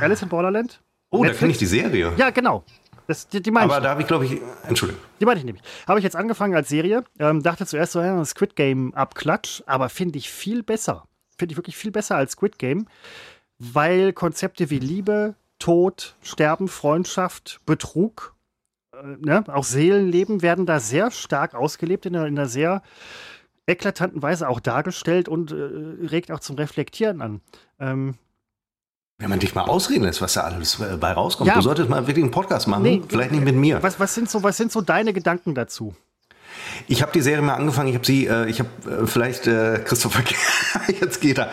C: Alice in Borderland?
B: oh, da
C: Netflix?
B: kenne ich die Serie.
C: Ja, genau. Das, die, die meine
B: Aber
C: ich.
B: da habe ich, glaube ich, Entschuldigung.
C: Die meine ich nämlich. Habe ich jetzt angefangen als Serie. Ähm, dachte zuerst so, ja, Squid Game abklatsch, aber finde ich viel besser. Finde ich wirklich viel besser als Squid Game, weil Konzepte wie Liebe, Tod, Sterben, Freundschaft, Betrug, äh, ne, auch Seelenleben werden da sehr stark ausgelebt, in einer, in einer sehr eklatanten Weise auch dargestellt und äh, regt auch zum Reflektieren an. Ähm,
B: Wenn man dich mal ausreden lässt, was da alles äh, bei rauskommt.
C: Ja.
B: Du solltest mal wirklich einen Podcast machen.
C: Nee.
B: Vielleicht nicht mit mir.
C: was, was, sind so, was sind so deine Gedanken dazu?
B: Ich habe die Serie mal angefangen. Ich habe sie, äh, ich habe äh, vielleicht äh, Christopher, jetzt geht er.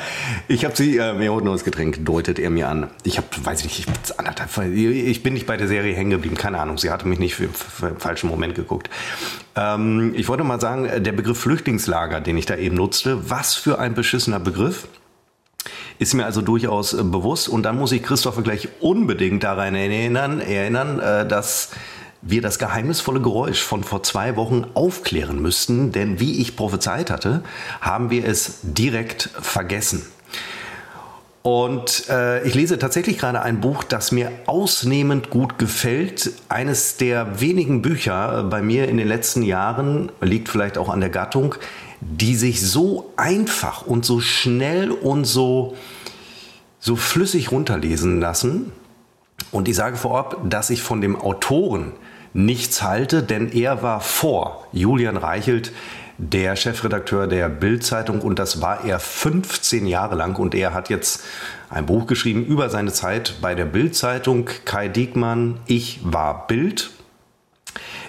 B: Ich habe sie, äh, mir holt nur das Getränk, deutet er mir an. Ich habe, weiß ich nicht, ich, bin anderthalb, ich bin nicht bei der Serie hängen geblieben. Keine Ahnung. Sie hatte mich nicht für, für den falschen Moment geguckt. Ähm, ich wollte mal sagen, äh, der Begriff Flüchtlingslager, den ich da eben nutzte, was für ein beschissener Begriff. Ist mir also durchaus äh, bewusst. Und dann muss ich Christopher gleich unbedingt daran erinnern, erinnern äh, dass wir das geheimnisvolle Geräusch von vor zwei Wochen aufklären müssten. Denn wie ich prophezeit hatte, haben wir es direkt vergessen. Und äh, ich lese tatsächlich gerade ein Buch, das mir ausnehmend gut gefällt. Eines der wenigen Bücher äh, bei mir in den letzten Jahren, liegt vielleicht auch an der Gattung, die sich so einfach und so schnell und so, so flüssig runterlesen lassen. Und ich sage vorab, dass ich von dem Autoren nichts halte, denn er war vor Julian Reichelt der Chefredakteur der Bild-Zeitung und das war er 15 Jahre lang und er hat jetzt ein Buch geschrieben über seine Zeit bei der Bild-Zeitung. Kai Diekmann, Ich war Bild.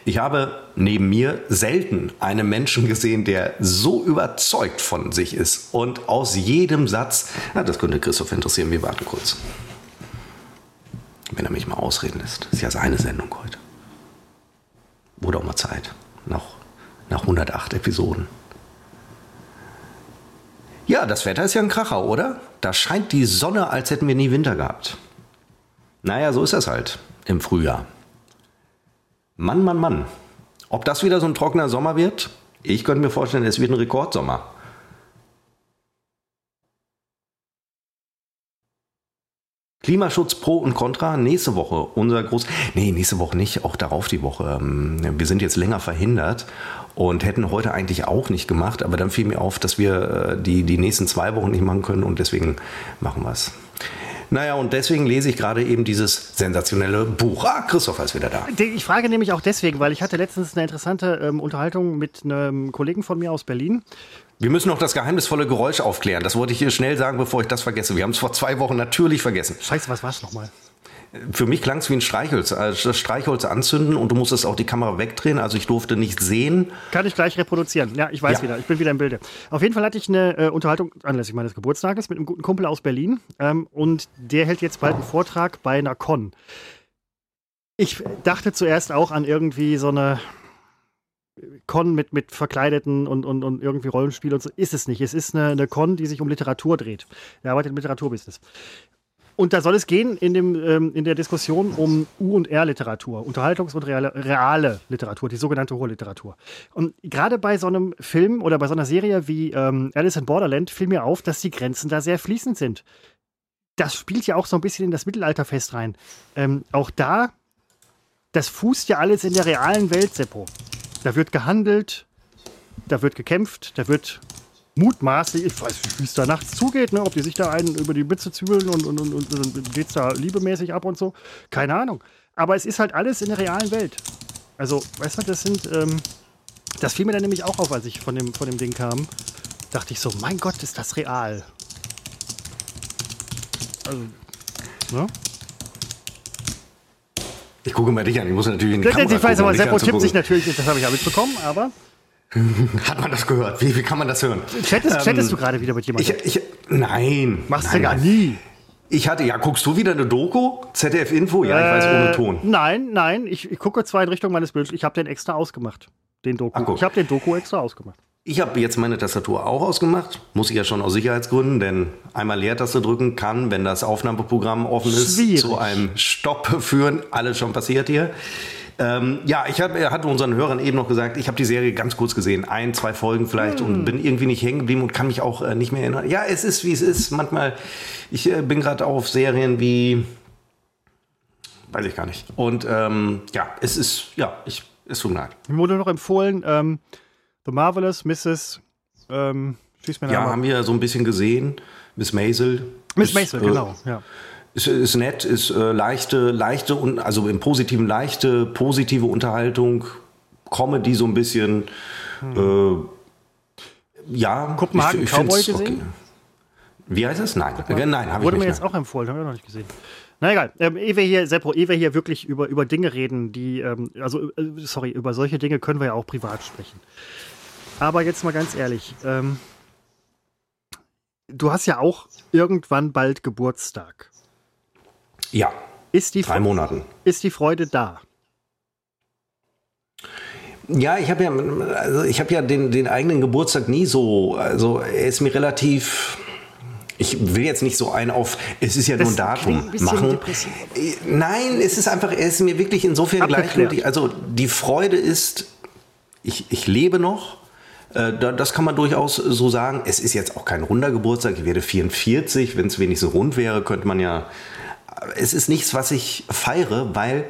B: Ich habe neben mir selten einen Menschen gesehen, der so überzeugt von sich ist und aus jedem Satz, na, das könnte Christoph interessieren, wir warten kurz. Wenn er mich mal ausreden lässt. Das ist ja seine Sendung heute. Wurde auch mal Zeit. Nach, nach 108 Episoden. Ja, das Wetter ist ja ein Kracher, oder? Da scheint die Sonne, als hätten wir nie Winter gehabt. Naja, so ist das halt im Frühjahr. Mann, Mann, Mann. Ob das wieder so ein trockener Sommer wird? Ich könnte mir vorstellen, es wird ein Rekordsommer. Klimaschutz pro und contra. Nächste Woche unser groß. Nee, nächste Woche nicht. Auch darauf die Woche. Ähm, Wir sind jetzt länger verhindert und hätten heute eigentlich auch nicht gemacht. Aber dann fiel mir auf, dass wir äh, die, die nächsten zwei Wochen nicht machen können und deswegen machen wir es. Naja, und deswegen lese ich gerade eben dieses sensationelle Buch. Ah, Christopher ist wieder da.
C: Ich frage nämlich auch deswegen, weil ich hatte letztens eine interessante ähm, Unterhaltung mit einem Kollegen von mir aus Berlin.
B: Wir müssen noch das geheimnisvolle Geräusch aufklären. Das wollte ich hier schnell sagen, bevor ich das vergesse. Wir haben es vor zwei Wochen natürlich vergessen.
C: Scheiße, was war es nochmal?
B: Für mich klang es wie ein Streichholz. Also das Streichholz anzünden und du musstest auch die Kamera wegdrehen. Also ich durfte nicht sehen.
C: Kann ich gleich reproduzieren. Ja, ich weiß
B: Ja.
C: wieder. Ich bin wieder im Bilde. Auf jeden Fall hatte ich eine äh, Unterhaltung anlässlich meines Geburtstages mit einem guten Kumpel aus Berlin. Ähm, und der hält jetzt bald einen Vortrag bei einer Con. Ich dachte zuerst auch an irgendwie so eine Con mit, mit Verkleideten und, und, und irgendwie Rollenspiel und so. Ist es nicht. Es ist eine, eine Con, die sich um Literatur dreht. Er arbeitet im Literaturbusiness. Und da soll es gehen in, dem, ähm, in der Diskussion um U- und R-Literatur, Unterhaltungs- und reale, reale Literatur, die sogenannte hohe Literatur. Und gerade bei so einem Film oder bei so einer Serie wie ähm, Alice in Borderland fiel mir auf, dass die Grenzen da sehr fließend sind. Das spielt ja auch so ein bisschen in das Mittelalterfest rein. Ähm, auch da, das fußt ja alles in der realen Welt, Seppo. Da wird gehandelt, da wird gekämpft, da wird mutmaßlich, ich weiß nicht, wie es da nachts zugeht, ne? ob die sich da einen über die Mütze zwiebeln und, und, und, und, und geht's da liebemäßig ab und so. Keine Ahnung. Aber es ist halt alles in der realen Welt. Also, weißt du, das sind, ähm, das fiel mir dann nämlich auch auf, als ich von dem, von dem Ding kam. Dachte ich so, mein Gott, ist das real. Also, ne?
B: Ich gucke mal dich an. Ich muss natürlich in die
C: Ich
B: Kamera
C: weiß
B: gucken,
C: aber, Seppo tippt sich natürlich das habe ich ja mitbekommen, aber
B: Hat man das gehört? Wie, wie kann man das hören?
C: chattest, chattest du gerade wieder mit jemandem?
B: Ich, ich, nein.
C: Machst
B: nein,
C: du gar nie.
B: Ich hatte, ja, guckst du wieder eine Doku? ZDF Info? Ja, ich weiß, ohne
C: Äh,
B: Ton.
C: Nein, nein, ich, ich gucke zwar in Richtung meines Bildes, ich habe den extra ausgemacht. Den Doku.
B: Ach,
C: ich habe den Doku extra ausgemacht.
B: Ich habe jetzt meine Tastatur auch ausgemacht. Muss ich ja schon aus Sicherheitsgründen, denn einmal Leertaste drücken kann, wenn das Aufnahmeprogramm offen ist,
C: Schwierig.
B: zu einem Stopp führen. Alles schon passiert hier. Ähm, ja, ich hab, er hatte unseren Hörern eben noch gesagt, ich habe die Serie ganz kurz gesehen, ein, zwei Folgen vielleicht
C: Hm.
B: und bin irgendwie nicht hängen geblieben und kann mich auch äh, nicht mehr erinnern. Ja, es ist wie es ist. Manchmal, ich äh, bin gerade auf Serien wie weiß ich gar nicht. Und ähm, ja, es ist, ja, ich, es tut mir leid.
C: Mir wurde noch empfohlen, ähm, The Marvelous Mrs. Ähm, schieß mir
B: Ja,
C: Namen
B: haben wir so ein bisschen gesehen. Miss Maisel.
C: Miss Maisel,
B: äh,
C: genau. Ja.
B: Ist, ist nett, ist äh, leichte, leichte und also im Positiven leichte, positive Unterhaltung, Comedy so ein bisschen. Äh, ja.
C: Hm. Kopenhagen
B: ich, ich
C: Cowboy gesehen?
B: Wie heißt es? Nein, äh, nein, habe ich
C: Wurde mir jetzt auch empfohlen, habe ich noch nicht gesehen. Na egal, ähm, ehe wir hier, Seppo, ehe wir hier wirklich über, über Dinge reden, die, ähm, also, äh, sorry, über solche Dinge können wir ja auch privat sprechen. Aber jetzt mal ganz ehrlich, ähm, du hast ja auch irgendwann bald Geburtstag.
B: ja,
C: Ist die,
B: drei Monaten.
C: ist die Freude da?
B: Ja, ich habe ja, also ich habe ja den, den eigenen Geburtstag nie so, also er ist mir relativ. Ich will jetzt nicht so ein auf, es ist ja nur ein
C: Das
B: Datum
C: ein
B: machen.
C: depressiv.
B: Äh, Nein, es ist einfach, er ist mir wirklich insofern
C: Abgeklärt.
B: gleichgültig. Also die Freude ist, ich, ich lebe noch. Äh, da- Das kann man durchaus so sagen. Es ist jetzt auch kein runder Geburtstag. Ich werde 44. Wenn es wenigstens rund wäre, könnte man ja. Es ist nichts, was ich feiere, weil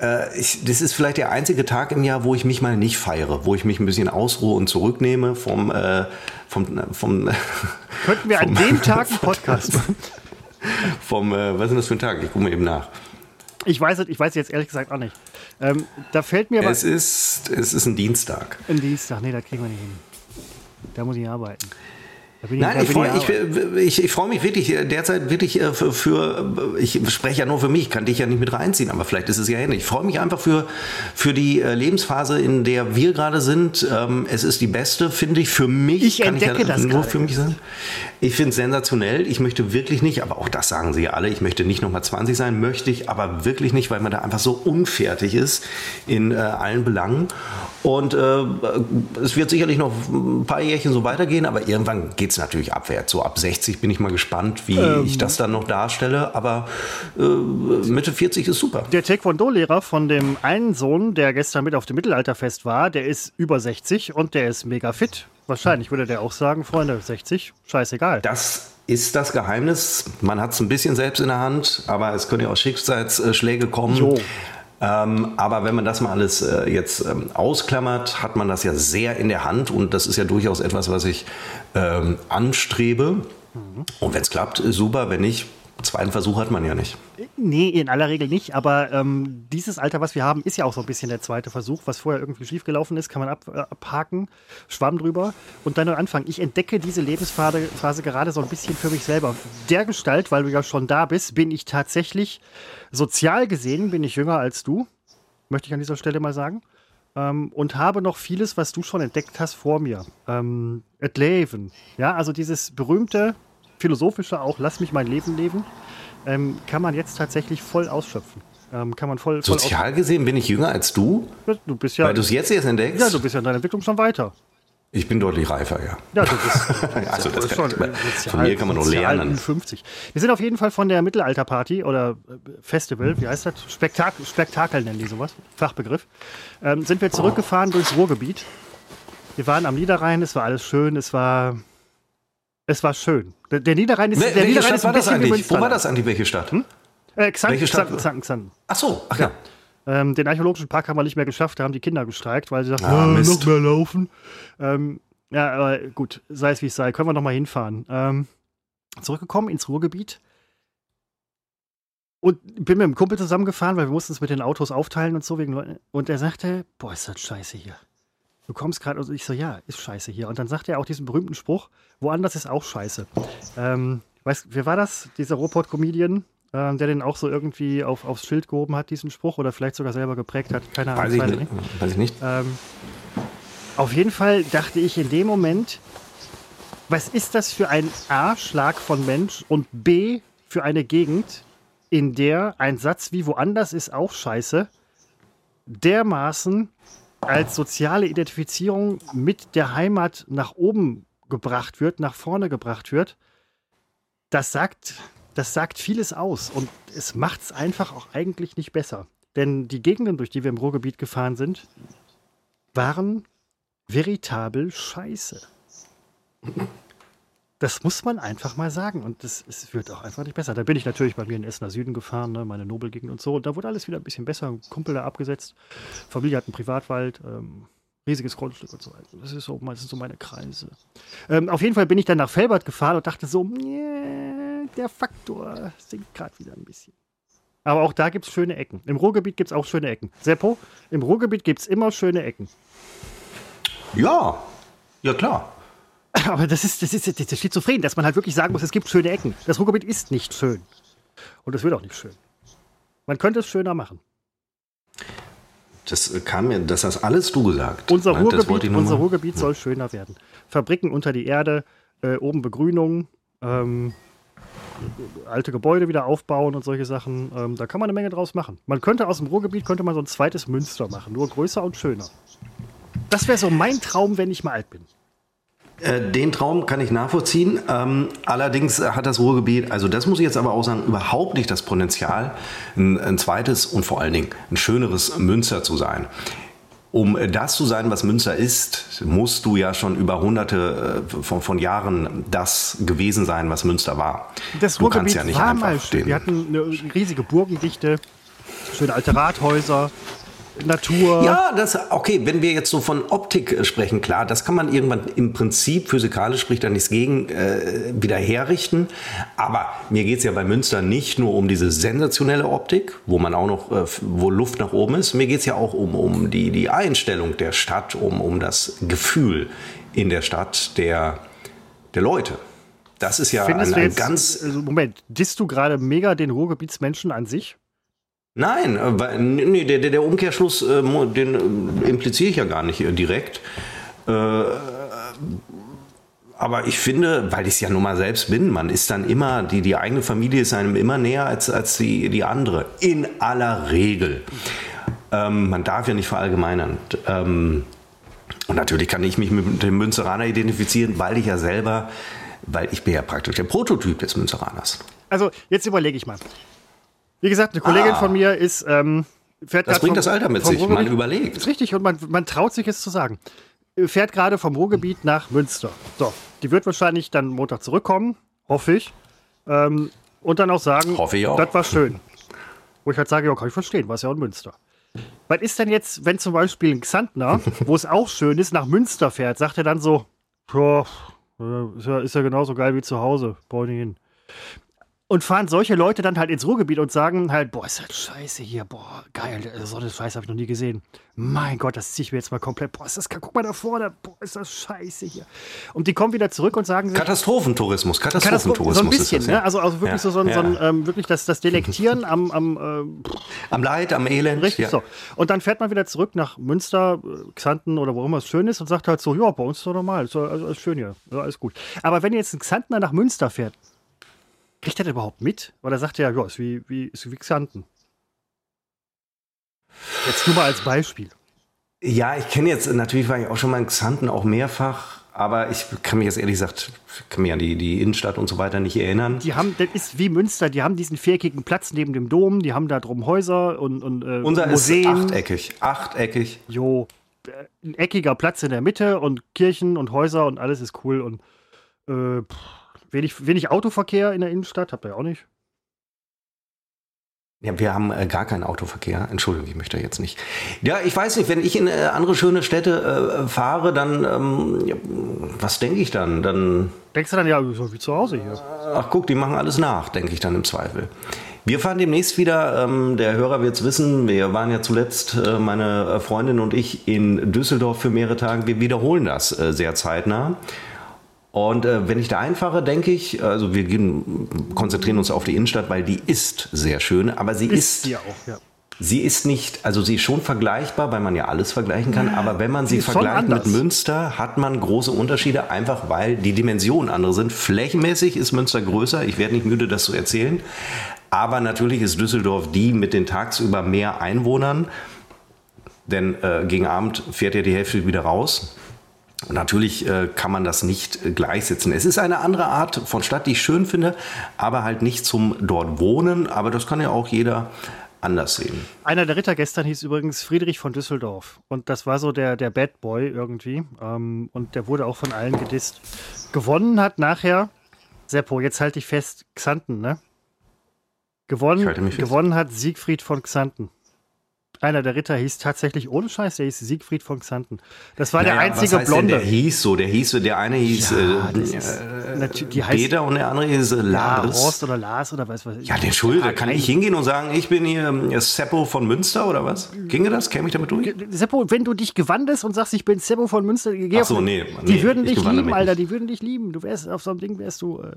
B: äh, ich, das ist vielleicht der einzige Tag im Jahr, wo ich mich mal nicht feiere, wo ich mich ein bisschen ausruhe und zurücknehme vom, äh, vom, vom,
C: Könnten wir an dem Tag einen Podcast machen?
B: vom äh, was ist denn das für ein Tag? Ich gucke mal eben nach.
C: Ich weiß ich weiß es jetzt ehrlich gesagt auch nicht. Ähm, da fällt mir aber
B: Es ist, es ist ein Dienstag.
C: ein Dienstag, nee, da kriegen wir nicht hin. Da muss ich arbeiten. Bin
B: Nein, ich freue ich, ich, ich freu mich wirklich derzeit wirklich äh, für, für, ich spreche ja nur für mich, kann dich ja nicht mit reinziehen, aber vielleicht ist es ja ähnlich. Ich freue mich einfach für, für die äh, Lebensphase, in der wir gerade sind. Ähm, Es ist die beste, finde ich, für mich.
C: Ich
B: kann
C: entdecke
B: ich ja
C: das
B: nur für mich sagen. Ich finde es sensationell. Ich möchte wirklich nicht, aber auch das sagen sie ja alle, ich möchte nicht nochmal 20 sein, möchte ich aber wirklich nicht, weil man da einfach so unfertig ist in äh, allen Belangen. Und äh, es wird sicherlich noch ein paar Jährchen so weitergehen, aber irgendwann geht es natürlich abwärts. So ab 60 bin ich mal gespannt, wie
C: Ähm.
B: ich das dann noch darstelle. Aber äh, Mitte 40 ist super.
C: Der Taekwondo-Lehrer von dem einen Sohn, der gestern mit auf dem Mittelalterfest war, der ist über 60 und der ist mega fit. Wahrscheinlich würde der auch sagen, Freunde, 60, scheißegal.
B: Das ist das Geheimnis. Man hat es ein bisschen selbst in der Hand, aber es können ja auch Schicksalsschläge kommen.
C: Jo.
B: Ähm, aber wenn man das mal alles äh, jetzt ähm, ausklammert, hat man das ja sehr in der Hand und das ist ja durchaus etwas, was ich ähm, anstrebe. Und wenn es klappt, super. Wenn nicht, zweiten Versuch hat man ja nicht.
C: Nee, in aller Regel nicht, aber ähm, dieses Alter, was wir haben, ist ja auch so ein bisschen der zweite Versuch. Was vorher irgendwie schiefgelaufen ist, kann man ab, äh, abhaken, Schwamm drüber und dann anfangen. Ich entdecke diese Lebensphase Phase gerade so ein bisschen für mich selber. Der Gestalt, weil du ja schon da bist, bin ich tatsächlich sozial gesehen, bin ich jünger als du, möchte ich an dieser Stelle mal sagen. Ähm, und habe noch vieles, was du schon entdeckt hast, vor mir. Ähm, et Leben. Ja, also dieses berühmte, philosophische auch, lass mich mein Leben leben, ähm, kann man jetzt tatsächlich voll ausschöpfen. Ähm, kann man voll, voll
B: Sozial gesehen bin ich jünger als du,
C: Du bist ja,
B: weil du es jetzt erst entdeckst.
C: ja, du bist ja in deiner Entwicklung schon weiter.
B: ich bin deutlich reifer, ja.
C: Ja, du bist
B: Also das
C: schon
B: kann,
C: äh,
B: von mir kann man nur
C: sozial
B: lernen.
C: 50. Wir sind auf jeden Fall von der Mittelalterparty oder äh, Festival, wie heißt das? Spektak Spektakel nennen die sowas, Fachbegriff. Ähm, sind wir zurückgefahren durchs Ruhrgebiet. Wir waren am Niederrhein, es war alles schön, es war, es war schön. Der, der Niederrhein ist,
B: Wel-
C: der Niederrhein
B: Stadt
C: ist ein
B: war das eigentlich? Wo war das eigentlich? Welche Stadt?
C: Äh, Xanten,
B: Welche Stadt?
C: Xanten, Xanten, Xanten.
B: Ach so, ach ja.
C: Ähm, den archäologischen Park haben wir nicht mehr geschafft, da haben die Kinder gestreikt, weil sie sagten,
B: Ah,
C: "Ah,
B: Mist.
C: noch mehr laufen. Ähm, ja, aber gut, sei es wie es sei, können wir noch mal hinfahren. Ähm, zurückgekommen ins Ruhrgebiet und bin mit einem Kumpel zusammengefahren, weil wir mussten es mit den Autos aufteilen und so. Wegen, und er sagte, boah, ist das scheiße hier. Du kommst gerade, und ich so, ja, ist scheiße hier. Und dann sagte er auch diesen berühmten Spruch, woanders ist auch scheiße. Ähm, weißt, wer war das? Dieser Ruhrpott-Comedian, ähm, der den auch so irgendwie auf, aufs Schild gehoben hat, diesen Spruch, oder vielleicht sogar selber geprägt hat. Keine Ahnung.
B: Weiß ich nicht. Weiß ich nicht.
C: ähm, auf jeden Fall dachte ich in dem Moment, was ist das für ein A-Schlag von Mensch und B für eine Gegend, in der ein Satz wie woanders ist auch scheiße, dermaßen als soziale Identifizierung mit der Heimat nach oben gebracht wird, nach vorne gebracht wird, das sagt, das sagt vieles aus und es macht es einfach auch eigentlich nicht besser. Denn die Gegenden, durch die wir im Ruhrgebiet gefahren sind, waren veritabel scheiße. Das muss man einfach mal sagen. Und das, es wird auch einfach nicht besser. Da bin ich natürlich bei mir in Essener Süden gefahren, ne, meine Nobelgegend und so. Und da wurde alles wieder ein bisschen besser. Ein Kumpel da abgesetzt. Familie hat einen Privatwald. Ähm, riesiges Grundstück und so weiter. Das, ist so, das sind so meine Kreise. Ähm, auf jeden Fall bin ich dann nach Felbert gefahren und dachte so, der Faktor sinkt gerade wieder ein bisschen. Aber auch da gibt es schöne Ecken. Im Ruhrgebiet gibt es auch schöne Ecken. Seppo, im Ruhrgebiet gibt es immer schöne Ecken.
B: Ja, ja klar.
C: Aber das ist, das ist, das ist schizophren, dass man halt wirklich sagen muss, es gibt schöne Ecken. Das Ruhrgebiet ist nicht schön. Und es wird auch nicht schön. Man könnte es schöner machen.
B: Das kam mir, das hast alles du gesagt.
C: Unser
B: Das
C: Ruhrgebiet, unser Ruhrgebiet soll schöner werden. Fabriken unter die Erde, äh, oben Begrünung, ähm, alte Gebäude wieder aufbauen und solche Sachen. Ähm, da kann man eine Menge draus machen. Man könnte aus dem Ruhrgebiet könnte man so ein zweites Münster machen, nur größer und schöner. Das wäre so mein Traum, wenn ich mal alt bin.
B: Äh, Den Traum kann ich nachvollziehen. Ähm, allerdings hat das Ruhrgebiet, also das muss ich jetzt aber auch sagen, überhaupt nicht das Potenzial, ein, zweites und vor allen Dingen ein schöneres Münster zu sein. Um das zu sein, was Münster ist, musst du ja schon über hunderte äh, von, von Jahren das gewesen sein, was Münster war.
C: Das
B: du kannst
C: Ruhrgebiet
B: ja nicht
C: war
B: einfach
C: mal Wir hatten eine riesige Burgendichte, schöne alte Rathäuser, Natur.
B: Ja, das, okay, wenn wir jetzt so von Optik äh, sprechen, klar, das kann man irgendwann im Prinzip, physikalisch spricht da nichts gegen, äh, wieder herrichten. Aber mir geht's ja bei Münster nicht nur um diese sensationelle Optik, wo man auch noch, äh, wo Luft nach oben ist. Mir geht's ja auch um, um die, die Einstellung der Stadt, um, um das Gefühl in der Stadt der, der Leute. Das ist ja
C: Findest
B: ein, ein
C: jetzt,
B: ganz
C: also Moment, disst du gerade mega den Ruhrgebietsmenschen an sich?
B: Nein, äh, weil- nee, der, der, Umkehrschluss, äh, den äh, impliziere ich ja gar nicht direkt. Aber ich finde, weil ich es ja nun mal selbst bin, man ist dann immer, die, die eigene Familie ist einem immer näher als, als die, die andere. In aller Regel. Ähm, man darf ja nicht verallgemeinern. Ähm, und natürlich kann ich mich mit dem Münzeraner identifizieren, weil ich ja selber, weil ich bin ja praktisch der Prototyp des Münzeraners.
C: Also, jetzt überlege ich mal. Wie gesagt, eine Kollegin
B: Ah.
C: von mir ist. Ähm, fährt
B: Das bringt
C: vom-
B: das Alter mit sich. Man überlegt.
C: Ist richtig, und man, man traut sich es zu sagen. Fährt gerade vom Ruhrgebiet nach Münster. So, die wird wahrscheinlich dann Montag zurückkommen, hoffe ich. Ähm, und dann auch sagen,
B: Hoffe ich auch.
C: das war schön. Wo ich halt sage, ja, kann ich verstehen, war es ja auch in Münster. Was ist denn jetzt, wenn zum Beispiel ein Xantner, wo es auch schön ist, nach Münster fährt, sagt er dann so, "Tja, äh, ist ja, ist ja genauso geil wie zu Hause, brauche ich nicht hin. Und fahren solche Leute dann halt ins Ruhrgebiet und sagen halt, boah, ist das scheiße hier, boah, geil, äh, so eine Scheiße habe ich noch nie gesehen. Mein Gott, das ziehe ich mir jetzt mal komplett, boah, ist das, guck mal da vorne, boah, ist das scheiße hier. Und die kommen wieder zurück und sagen
B: Katastrophentourismus,
C: Katastrophe-
B: Katastrophentourismus
C: so ein bisschen,
B: ist das, ja.
C: ne? Also, also wirklich
B: Ja,
C: so, so, ein- so ein,
B: ja.
C: ähm, wirklich das, das Delektieren am, am ähm,
B: Am Leid, am Elend.
C: Richtig
B: ja.
C: so. Und dann fährt man wieder zurück nach Münster, äh, Xanten oder wo immer es schön ist und sagt halt so, ja, bei uns ist doch normal, ist also, alles schön hier, ja, alles gut. Aber wenn jetzt ein Xantner nach Münster fährt, kriegt er das überhaupt mit? Oder sagt er, ja, ist wie, wie, ist wie Xanten? Jetzt nur mal als Beispiel.
B: Ja, ich kenne jetzt, natürlich war ich auch schon mal in Xanten, auch mehrfach, aber ich kann mich jetzt ehrlich gesagt, ich kann mich an die, die Innenstadt und so weiter nicht erinnern.
C: Die haben, das ist wie Münster, die haben diesen viereckigen Platz neben dem Dom, die haben da drum Häuser und, und äh,
B: Unser
C: Museen.
B: ist achteckig, achteckig.
C: Jo, ein eckiger Platz in der Mitte und Kirchen und Häuser und alles ist cool und äh, pff, wenig, wenig Autoverkehr in der Innenstadt, habt ihr ja auch nicht.
B: Ja, wir haben äh, gar keinen Autoverkehr. Entschuldigung, ich möchte jetzt nicht. Ja, ich weiß nicht, wenn ich in äh, andere schöne Städte äh, fahre, dann, ähm, ja, was denke ich dann? Dann
C: Denkst du dann, ja, so wie zu Hause hier.
B: Ach guck, die machen alles nach, denke ich dann im Zweifel. Wir fahren demnächst wieder, ähm, der Hörer wird es wissen, wir waren ja zuletzt, äh, meine Freundin und ich, in Düsseldorf für mehrere Tage. Wir wiederholen das äh, sehr zeitnah. Und äh, wenn ich da einfahre, denke ich, also wir gehen, konzentrieren uns auf die Innenstadt, weil die ist sehr schön, aber sie ist,
C: sie auch, ja.
B: sie ist nicht, also sie ist schon vergleichbar, weil man ja alles vergleichen kann, aber wenn man sie,
C: ist schon
B: vergleicht mit. Münster, hat man große Unterschiede, einfach weil die Dimensionen andere sind. Flächenmäßig ist Münster größer, ich werde nicht müde, das zu erzählen. Aber natürlich ist Düsseldorf die mit den tagsüber mehr Einwohnern, denn äh, gegen Abend fährt ja die Hälfte wieder raus. Natürlich äh, kann man das nicht äh, gleichsetzen. Es ist eine andere Art von Stadt, die ich schön finde, aber halt nicht zum dort wohnen. Aber das kann ja auch jeder anders sehen.
C: Einer der Ritter gestern hieß übrigens Friedrich von Düsseldorf. Und das war so der, der Bad Boy irgendwie. Ähm, und der wurde auch von allen gedisst. Gewonnen hat nachher, Seppo, jetzt halte ich fest, Xanten, ne? Gewonnen, gewonnen hat Siegfried von Xanten einer der Ritter hieß tatsächlich ohne Scheiß, der hieß Siegfried von Xanten. Das war naja, der einzige was Blonde.
B: Der, der hieß so, der hieß so, der eine hieß ja, äh, ist, die heißt, Peter und der andere hieß äh, Lars.
C: Ja, Horst oder Lars oder was weiß ich.
B: Ja, der Schulde, ja, kann ich hingehen und sagen, ich bin hier äh, Seppo von Münster oder was? Ginge das? Käme ich damit durch?
C: Seppo, wenn du dich gewandest und sagst, ich bin Seppo von Münster, geh
B: Ach so, nee,
C: die nee, würden dich lieben, Alter, die würden dich lieben. Du wärst auf so einem Ding wärst du äh,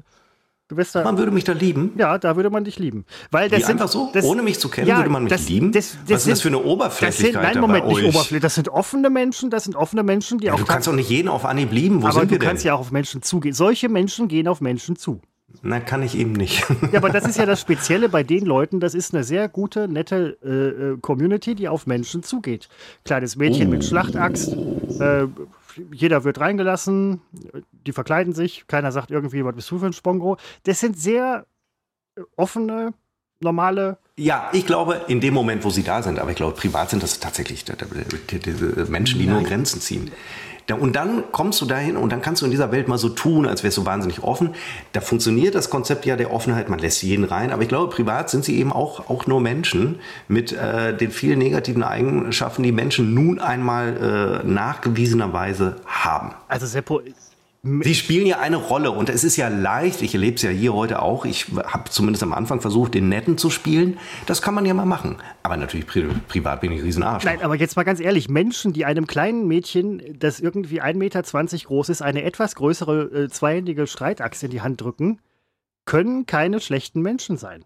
B: Du bist da, man würde mich da lieben?
C: Ja, da würde man dich lieben. Weil das
B: Wie,
C: sind,
B: einfach so? Das, Ohne mich zu kennen, ja, würde man mich das, lieben? Das, das, Was ist das für eine Oberflächlichkeit
C: das sind, Nein, Moment, nicht Oberflächlich. Das sind offene Menschen, das sind offene Menschen, die
B: ja,
C: auch...
B: Du kannst doch nicht jeden auf Anhieb lieben, wo
C: aber
B: sind
C: wir du kannst ja auch auf Menschen zugehen. Solche Menschen gehen auf Menschen zu.
B: Nein, kann ich eben nicht.
C: Ja, aber das ist ja das Spezielle bei den Leuten. Das ist eine sehr gute, nette äh, äh Community, die auf Menschen zugeht. Kleines Mädchen oh. mit Schlachtaxt, äh, jeder wird reingelassen, die verkleiden sich, keiner sagt irgendwie, was bist du für ein Spongo. Das sind sehr äh, offene, normale.
B: Ja, ich glaube, in dem Moment, wo sie da sind, aber ich glaube, privat sind das tatsächlich Menschen, die Nein. nur Grenzen ziehen. Und dann kommst du dahin und dann kannst du in dieser Welt mal so tun, als wärst du wahnsinnig offen. Da funktioniert das Konzept ja der Offenheit, man lässt jeden rein. Aber ich glaube, privat sind sie eben auch, auch nur Menschen mit äh, den vielen negativen Eigenschaften, die Menschen nun einmal äh, nachgewiesenerweise haben.
C: Also Seppo,
B: Sie spielen ja eine Rolle und es ist ja leicht, ich erlebe es ja hier heute auch, ich habe zumindest am Anfang versucht, den Netten zu spielen. Das kann man ja mal machen. Aber natürlich pri privat bin ich Riesenarsch.
C: Nein, aber jetzt mal ganz ehrlich, Menschen, die einem kleinen Mädchen, das irgendwie 1,20 Meter groß ist, eine etwas größere äh, zweihändige Streitachse in die Hand drücken, können keine schlechten Menschen sein.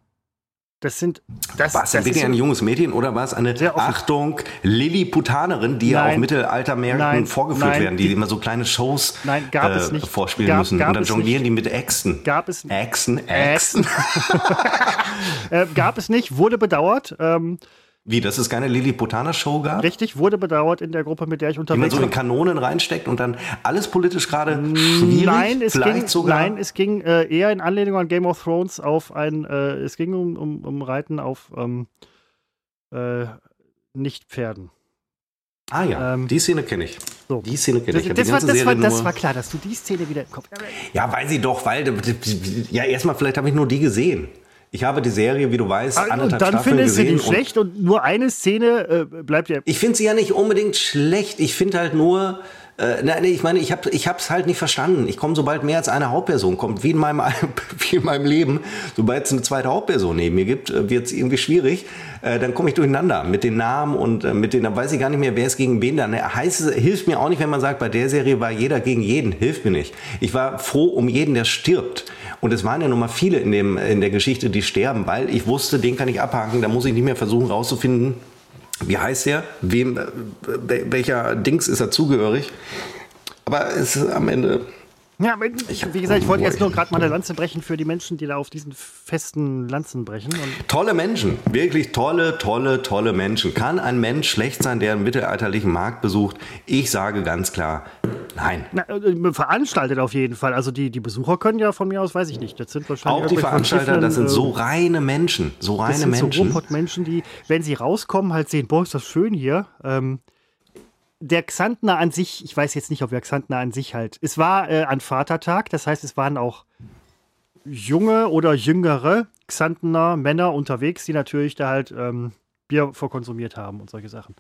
C: Das sind. Das,
B: war es denn wirklich ein junges Mädchen oder war es eine Achtung Lilliputanerin, die ja auf Mittelaltermärkten vorgeführt nein, werden, die, die, immer so kleine Shows
C: nein, gab äh, es nicht.
B: vorspielen gab, müssen gab und dann jonglieren die mit Äxten.
C: Gab es
B: Äxten, Äxten.
C: äh, gab es nicht, wurde bedauert. Ähm,
B: wie, dass es keine Lilliputaner-Show gab?
C: Richtig, wurde bedauert in der Gruppe, mit der ich unterwegs war.
B: Wie man so in Kanonen reinsteckt und dann alles politisch gerade schwierig?
C: Nein, es ging, sogar? Nein, es ging äh, eher in Anlehnung an Game of Thrones auf ein, äh, es ging um, um, um Reiten auf ähm, äh, Nicht-Pferden.
B: Ah ja, ähm, die Szene kenne ich.
C: So.
B: Die Szene kenne ich.
C: Das, das, war, das, war, das, war, klar, dass du die Szene wieder im Kopf hast.
B: Ja, weiß ich doch, weil, ja, erstmal, vielleicht habe ich nur die gesehen. Ich habe die Serie, wie du weißt, ah, anderthalb und dann Staffeln
C: findest
B: gesehen.
C: du die schlecht und nur eine Szene äh, bleibt ja.
B: Ich finde sie ja nicht unbedingt schlecht. Ich finde halt nur, äh, nein, ich meine, ich habe ich hab's halt nicht verstanden. Ich komme, sobald mehr als eine Hauptperson kommt, wie in meinem, wie in meinem Leben, sobald es eine zweite Hauptperson neben mir gibt, äh, wird es irgendwie schwierig. Äh, dann komme ich durcheinander mit den Namen und äh, mit den, dann weiß ich gar nicht mehr, wer ist gegen wen. Dann heißt es, hilft mir auch nicht, wenn man sagt, bei der Serie war jeder gegen jeden. Hilft mir nicht. Ich war froh um jeden, der stirbt. Und es waren ja nun mal viele in, dem, in der Geschichte, die sterben, weil ich wusste, den kann ich abhaken, da muss ich nicht mehr versuchen rauszufinden, wie heißt der, wem, äh, welcher Dings ist er zugehörig. Aber es ist am Ende
C: ja, ich, wie gesagt, ich wollte jetzt nur gerade mal eine Lanze brechen für die Menschen, die da auf diesen festen Lanzen brechen.
B: tolle Menschen, wirklich tolle, tolle, tolle Menschen. Kann ein Mensch schlecht sein, der einen mittelalterlichen Markt besucht? Ich sage ganz klar, nein.
C: Na, äh, veranstaltet auf jeden Fall. Also die, die Besucher können ja von mir aus, weiß ich nicht, das sind wahrscheinlich
B: Auch die Veranstalter, das sind so äh, reine Menschen, so reine das sind Menschen.
C: So Menschen, die, wenn sie rauskommen, halt sehen, boah, ist das schön hier. Ähm, der Xantner an sich, ich weiß jetzt nicht, ob der Xantner an sich halt, es war äh, an Vatertag, das heißt, es waren auch junge oder jüngere Xantner Männer unterwegs, die natürlich da halt ähm, Bier vorkonsumiert haben und solche Sachen.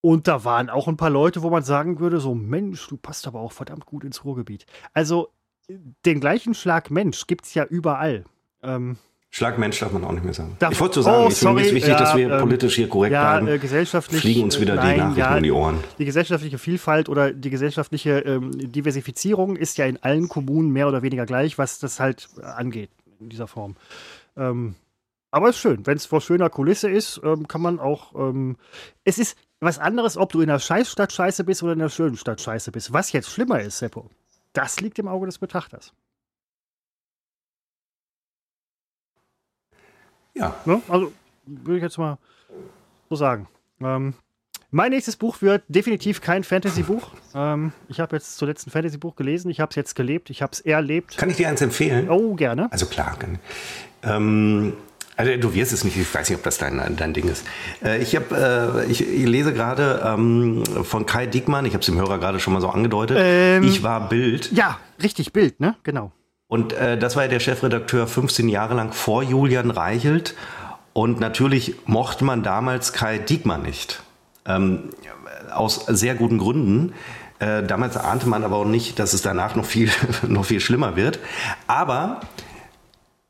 C: Und da waren auch ein paar Leute, wo man sagen würde, so Mensch, du passt aber auch verdammt gut ins Ruhrgebiet. Also den gleichen Schlag Mensch gibt es ja überall. Ähm,
B: Schlagmensch darf man auch nicht mehr sagen. Darf ich wollte so sagen, oh, ich finde es wichtig, ja, dass wir ähm, politisch hier korrekt
C: ja,
B: bleiben.
C: Äh, gesellschaftlich,
B: Fliegen uns wieder nein, die Nachrichten ja, um die Ohren.
C: Die gesellschaftliche Vielfalt oder die gesellschaftliche ähm, Diversifizierung ist ja in allen Kommunen mehr oder weniger gleich, was das halt angeht in dieser Form. Ähm, aber es ist schön. Wenn es vor schöner Kulisse ist, ähm, kann man auch. Ähm, es ist was anderes, ob du in einer Scheißstadt scheiße bist oder in einer schönen Stadt scheiße bist. Was jetzt schlimmer ist, Seppo, das liegt im Auge des Betrachters.
B: Ja.
C: Ne? Also würde ich jetzt mal so sagen. Ähm, mein nächstes Buch wird definitiv kein Fantasy-Buch. Ähm, ich habe jetzt zuletzt ein Fantasy-Buch gelesen. Ich habe es jetzt gelebt. Ich habe es erlebt.
B: Kann ich dir eins empfehlen?
C: Oh, gerne.
B: Also klar. Ähm, Also du wirst es nicht, ich weiß nicht, ob das dein, dein Ding ist. Äh, ich, hab, äh, ich, ich lese gerade ähm, von Kai Diekmann, ich habe es dem Hörer gerade schon mal so angedeutet,
C: Ähm,
B: ich war Bild.
C: Ja, richtig, Bild, ne? Genau.
B: Und äh, das war ja der Chefredakteur 15 Jahre lang vor Julian Reichelt. Und natürlich mochte man damals Kai Diekmann nicht. Ähm, aus sehr guten Gründen. Äh, damals ahnte man aber auch nicht, dass es danach noch viel, noch viel schlimmer wird. Aber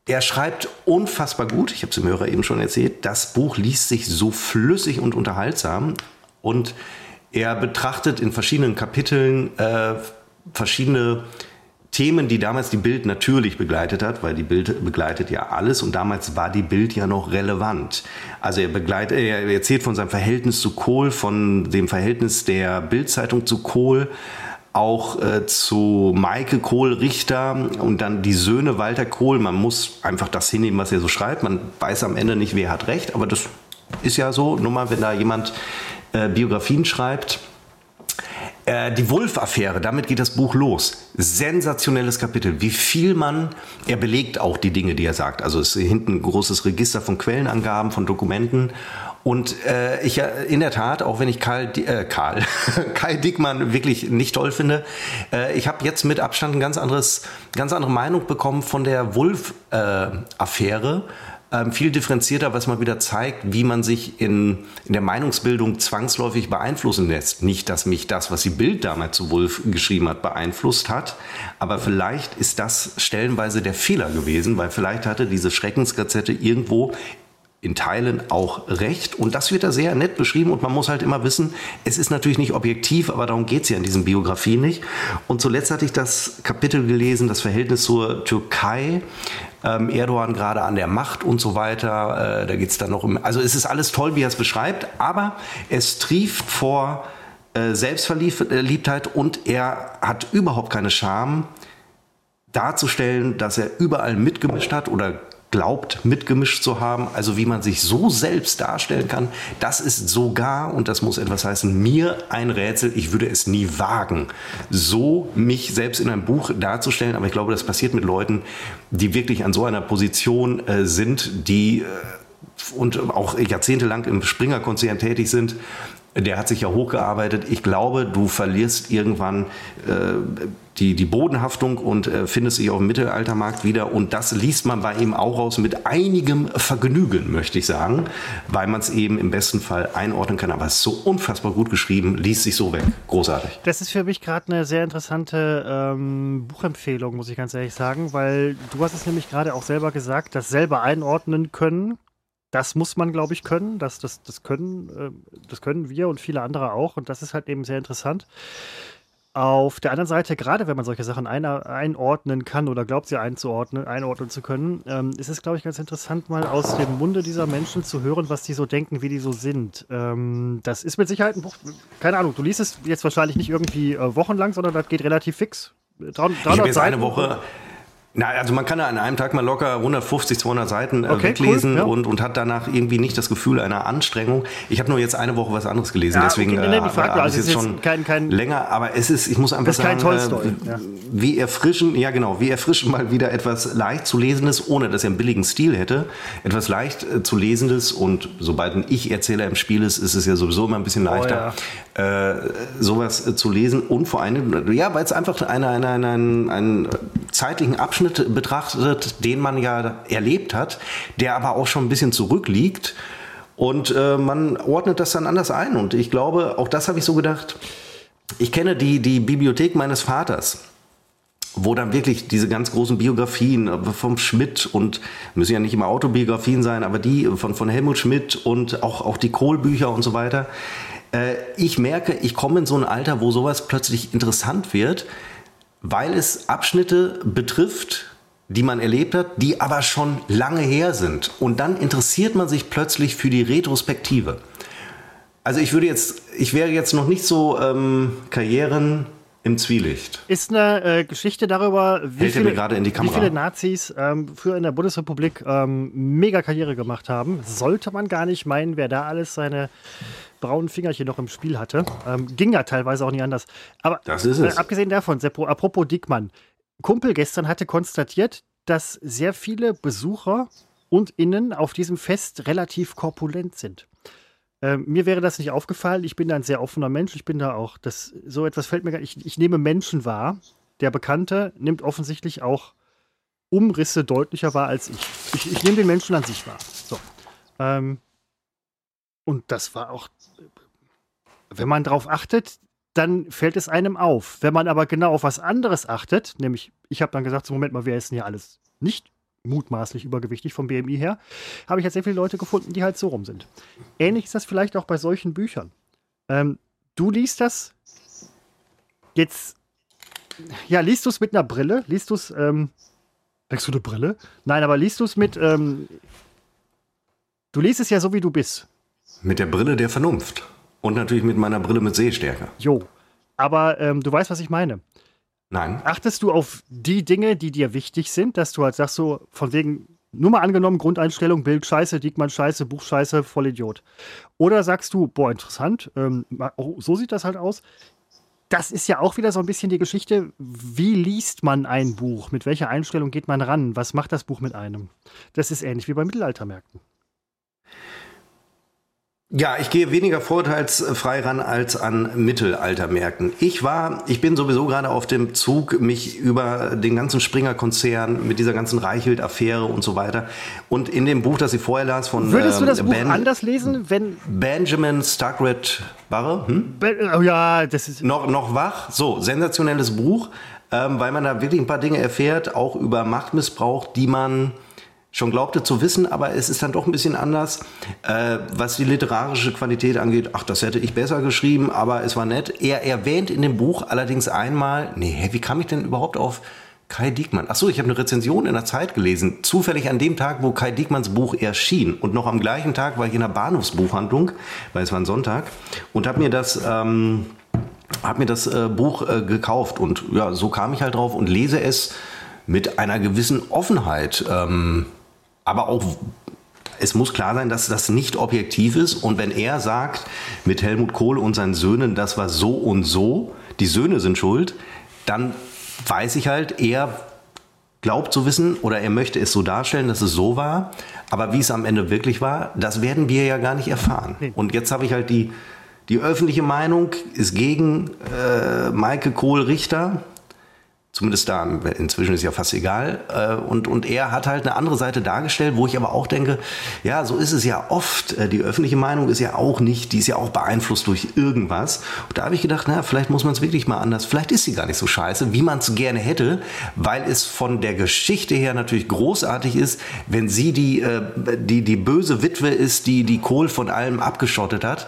B: er schreibt unfassbar gut. Ich habe es dem Hörer eben schon erzählt. Das Buch liest sich so flüssig und unterhaltsam. Und er betrachtet in verschiedenen Kapiteln äh, verschiedene Themen, die damals die Bild natürlich begleitet hat, weil die Bild begleitet ja alles und damals war die Bild ja noch relevant. Also er begleitet, er erzählt von seinem Verhältnis zu Kohl, von dem Verhältnis der Bildzeitung zu Kohl, auch äh, zu Maike Kohl-Richter und dann die Söhne Walter Kohl. Man muss einfach das hinnehmen, was er so schreibt. Man weiß am Ende nicht, wer hat recht, aber das ist ja so. Nur mal, wenn da jemand äh, Biografien schreibt. Äh, die Wulff-Affäre, damit geht das Buch los. Sensationelles Kapitel. Wie viel man, er belegt auch die Dinge, die er sagt. Also es ist hinten ein großes Register von Quellenangaben, von Dokumenten. Und äh, ich äh, in der Tat, auch wenn ich Karl, äh, Karl Kai Dickmann wirklich nicht toll finde, äh, ich habe jetzt mit Abstand ein ganz ganz andere Meinung bekommen von der Wulff-Affäre. Ähm, viel differenzierter, was mal wieder zeigt, wie man sich in, in der Meinungsbildung zwangsläufig beeinflussen lässt. Nicht, dass mich das, was die Bild damals zu Wulff geschrieben hat, beeinflusst hat, aber vielleicht ist das stellenweise der Fehler gewesen, weil vielleicht hatte diese Schreckensgazette irgendwo in Teilen auch recht. Und das wird da sehr nett beschrieben. Und man muss halt immer wissen, es ist natürlich nicht objektiv, aber darum geht es ja in diesen Biografien nicht. Und zuletzt hatte ich das Kapitel gelesen, das Verhältnis zur Türkei. Ähm, Erdogan gerade an der Macht und so weiter. Äh, da geht es dann noch um. Also es ist alles toll, wie er es beschreibt, aber es trieft vor äh, Selbstverliebtheit und er hat überhaupt keine Scham, darzustellen, dass er überall mitgemischt hat oder glaubt, mitgemischt zu haben. Also wie man sich so selbst darstellen kann, das ist sogar, und das muss etwas heißen, mir ein Rätsel. Ich würde es nie wagen, so mich selbst in einem Buch darzustellen. Aber ich glaube, das passiert mit Leuten, die wirklich an so einer Position äh, sind, die äh, und auch jahrzehntelang im Springer-Konzern tätig sind. Der hat sich ja hochgearbeitet. Ich glaube, du verlierst irgendwann äh, die, die Bodenhaftung und äh, findest dich auf dem Mittelaltermarkt wieder. Und das liest man bei ihm auch raus mit einigem Vergnügen, möchte ich sagen, weil man es eben im besten Fall einordnen kann. Aber es ist so unfassbar gut geschrieben, liest sich so weg. Großartig.
C: Das ist für mich gerade eine sehr interessante ähm, Buchempfehlung, muss ich ganz ehrlich sagen, weil du hast es nämlich gerade auch selber gesagt, das selber einordnen können. Das muss man, glaube ich, können. Das, das, das, können äh, das können wir und viele andere auch. Und das ist halt eben sehr interessant. Auf der anderen Seite, gerade wenn man solche Sachen ein, einordnen kann oder glaubt, sie einzuordnen, einordnen zu können, ähm, ist es, glaube ich, ganz interessant, mal aus dem Munde dieser Menschen zu hören, was die so denken, wie die so sind. Ähm, das ist mit Sicherheit ein Buch, keine Ahnung, du liest es jetzt wahrscheinlich nicht irgendwie äh, wochenlang, sondern das geht relativ fix. 300
B: Ich habe jetzt
C: Seiten.
B: eine Woche. Na, also man kann ja an einem Tag mal locker 150, 200 Seiten äh,
C: Okay,
B: weglesen
C: cool, ja.
B: und, und hat danach irgendwie nicht das Gefühl einer Anstrengung. Ich habe nur jetzt eine Woche was anderes gelesen,
C: Ja,
B: deswegen
C: okay, nee,
B: äh,
C: nee,
B: habe
C: also
B: jetzt
C: ist
B: schon
C: jetzt kein- kein-
B: länger. Aber es ist, ich muss einfach sagen, äh,
C: ja.
B: wie erfrischen, ja genau, wie erfrischen mal wieder etwas leicht zu lesendes, ohne dass er einen billigen Stil hätte, etwas leicht äh, zu lesendes und sobald ein Ich-Erzähler im Spiel ist, ist es ja sowieso immer ein bisschen leichter, äh, sowas äh, zu lesen und vor allem, ja, weil es einfach eine, eine, eine, einen, einen zeitlichen Abschnitt betrachtet, den man ja erlebt hat, der aber auch schon ein bisschen zurückliegt. Und äh, man ordnet das dann anders ein. Und ich glaube, auch das habe ich so gedacht. Ich kenne die, die Bibliothek meines Vaters wo dann wirklich diese ganz großen Biografien äh, vom Schmidt und müssen ja nicht immer Autobiografien sein, aber die von, von Helmut Schmidt und auch, auch die Kohlbücher und so weiter. Äh, ich merke, ich komme in so ein Alter, wo sowas plötzlich interessant wird, weil es Abschnitte betrifft, die man erlebt hat, die aber schon lange her sind. Und dann interessiert man sich plötzlich für die Retrospektive. Also ich würde jetzt, ich wäre jetzt noch nicht so ähm, Karrieren im Zwielicht.
C: Ist eine äh, Geschichte darüber, wie viele, wie viele Nazis ähm, für in der Bundesrepublik ähm, mega Karriere gemacht haben. Sollte man gar nicht meinen, wer da alles seine braunen Fingerchen noch im Spiel hatte. Ähm, ging ja teilweise auch nicht anders. Aber
B: Das ist es.
C: Äh, abgesehen davon, Seppo, apropos Dickmann. Kumpel gestern hatte konstatiert, dass sehr viele Besucher und innen auf diesem Fest relativ korpulent sind. Ähm, mir wäre das nicht aufgefallen. Ich bin ein sehr offener Mensch. Ich bin da auch, das, so etwas fällt mir gar nicht. Ich, ich nehme Menschen wahr. Der Bekannte nimmt offensichtlich auch Umrisse deutlicher wahr als ich. Ich, ich nehme den Menschen an sich wahr. So. Ähm, und das war auch, wenn man darauf achtet, dann fällt es einem auf. Wenn man aber genau auf was anderes achtet, nämlich, ich habe dann gesagt, so Moment mal, wer ist denn hier alles nicht mutmaßlich übergewichtig vom BMI her, habe ich jetzt sehr viele Leute gefunden, die halt so rum sind. Ähnlich ist das vielleicht auch bei solchen Büchern. Ähm, du liest das jetzt, ja, liest du es mit einer Brille? Liest du es, ähm, denkst du eine Brille? Nein, aber liest du es mit, ähm, du liest es ja so, wie du bist.
B: Mit der Brille der Vernunft. Und natürlich mit meiner Brille mit Sehstärke.
C: Jo. Aber ähm, du weißt, was ich meine.
B: Nein.
C: Achtest du auf die Dinge, die dir wichtig sind, dass du halt sagst, so von wegen, nur mal angenommen, Grundeinstellung, Bild scheiße, Diekmann scheiße, Buch scheiße, Vollidiot. Oder sagst du, boah, interessant, ähm, oh, so sieht das halt aus. Das ist ja auch wieder so ein bisschen die Geschichte, wie liest man ein Buch? Mit welcher Einstellung geht man ran? Was macht das Buch mit einem? Das ist ähnlich wie bei Mittelaltermärkten.
B: Ja, ich gehe weniger vorurteilsfrei ran als an Mittelaltermärkten. Ich war, ich bin sowieso gerade auf dem Zug, mich über den ganzen Springer-Konzern mit dieser ganzen Reichelt-Affäre und so weiter. Und in dem Buch, das ich vorher las von
C: Würdest du das
B: ähm,
C: Buch
B: Ben-
C: anders lesen, wenn.
B: Benjamin Stuckred Barre, hm?
C: Oh ja, das ist.
B: noch, noch wach. So, sensationelles Buch, ähm, weil man da wirklich ein paar Dinge erfährt, auch über Machtmissbrauch, die man schon glaubte zu wissen, aber es ist dann doch ein bisschen anders, äh, was die literarische Qualität angeht. Ach, das hätte ich besser geschrieben, aber es war nett. Er erwähnt in dem Buch allerdings einmal, nee, wie kam ich denn überhaupt auf Kai Diekmann? Ach so, ich habe eine Rezension in der Zeit gelesen, zufällig an dem Tag, wo Kai Diekmanns Buch erschien und noch am gleichen Tag war ich in der Bahnhofsbuchhandlung, weil es war ein Sonntag und habe mir das ähm, habe mir das äh, Buch äh, gekauft und ja, so kam ich halt drauf und lese es mit einer gewissen Offenheit. Ähm, aber auch, es muss klar sein, dass das nicht objektiv ist. Und wenn er sagt, mit Helmut Kohl und seinen Söhnen, das war so und so, die Söhne sind schuld, dann weiß ich halt, er glaubt zu wissen oder er möchte es so darstellen, dass es so war. Aber wie es am Ende wirklich war, das werden wir ja gar nicht erfahren. Und jetzt habe ich halt die, die öffentliche Meinung ist gegen äh, Maike Kohl-Richter. Zumindest da, inzwischen ist ja fast egal. Äh, Und, und er hat halt eine andere Seite dargestellt, wo ich aber auch denke, ja, so ist es ja oft. Äh, Die öffentliche Meinung ist ja auch nicht, die ist ja auch beeinflusst durch irgendwas. Und da habe ich gedacht, na, vielleicht muss man es wirklich mal anders. Vielleicht ist sie gar nicht so scheiße, wie man es gerne hätte, weil es von der Geschichte her natürlich großartig ist, wenn sie die, äh, die, die böse Witwe ist, die die Kohl von allem abgeschottet hat.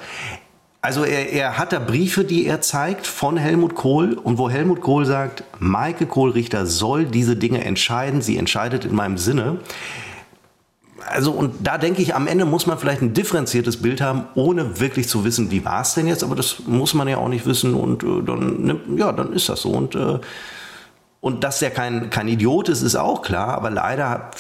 B: Also er, er hat da Briefe, die er zeigt von Helmut Kohl. Und wo Helmut Kohl sagt, Maike Kohl-Richter soll diese Dinge entscheiden, sie entscheidet in meinem Sinne. Also und da denke ich, am Ende muss man vielleicht ein differenziertes Bild haben, ohne wirklich zu wissen, wie war es denn jetzt, aber das muss man ja auch nicht wissen. Und äh, dann, ja, dann ist das so. Und äh, und dass der kein, kein Idiot ist, ist auch klar, aber leider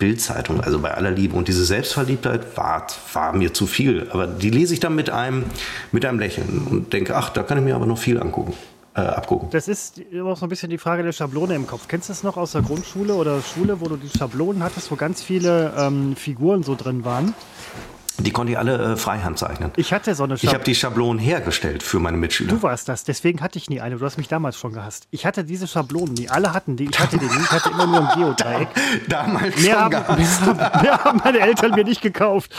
B: Bildzeitung, also bei aller Liebe und diese Selbstverliebtheit war, war mir zu viel. Aber die lese ich dann mit einem, mit einem Lächeln und denke, ach, da kann ich mir aber noch viel angucken, äh, abgucken.
C: Das ist immer so ein bisschen die Frage der Schablone im Kopf. Kennst du das noch aus der Grundschule oder Schule, wo du die Schablonen hattest, wo ganz viele ähm, Figuren so drin waren?
B: Die konnte ich alle äh, freihand zeichnen.
C: Ich hatte so eine
B: Ich habe
C: Schablone.
B: die Schablonen hergestellt für meine Mitschüler.
C: Du warst das, deswegen hatte ich nie eine. Du hast mich damals schon gehasst. Ich hatte diese Schablonen nie. Alle hatten die. Ich hatte die nie. Ich hatte immer nur ein Geodreieck.
B: Damals
C: Mehr
B: schon
C: haben,
B: gehabt.
C: mehr, haben, mehr haben meine Eltern mir nicht gekauft.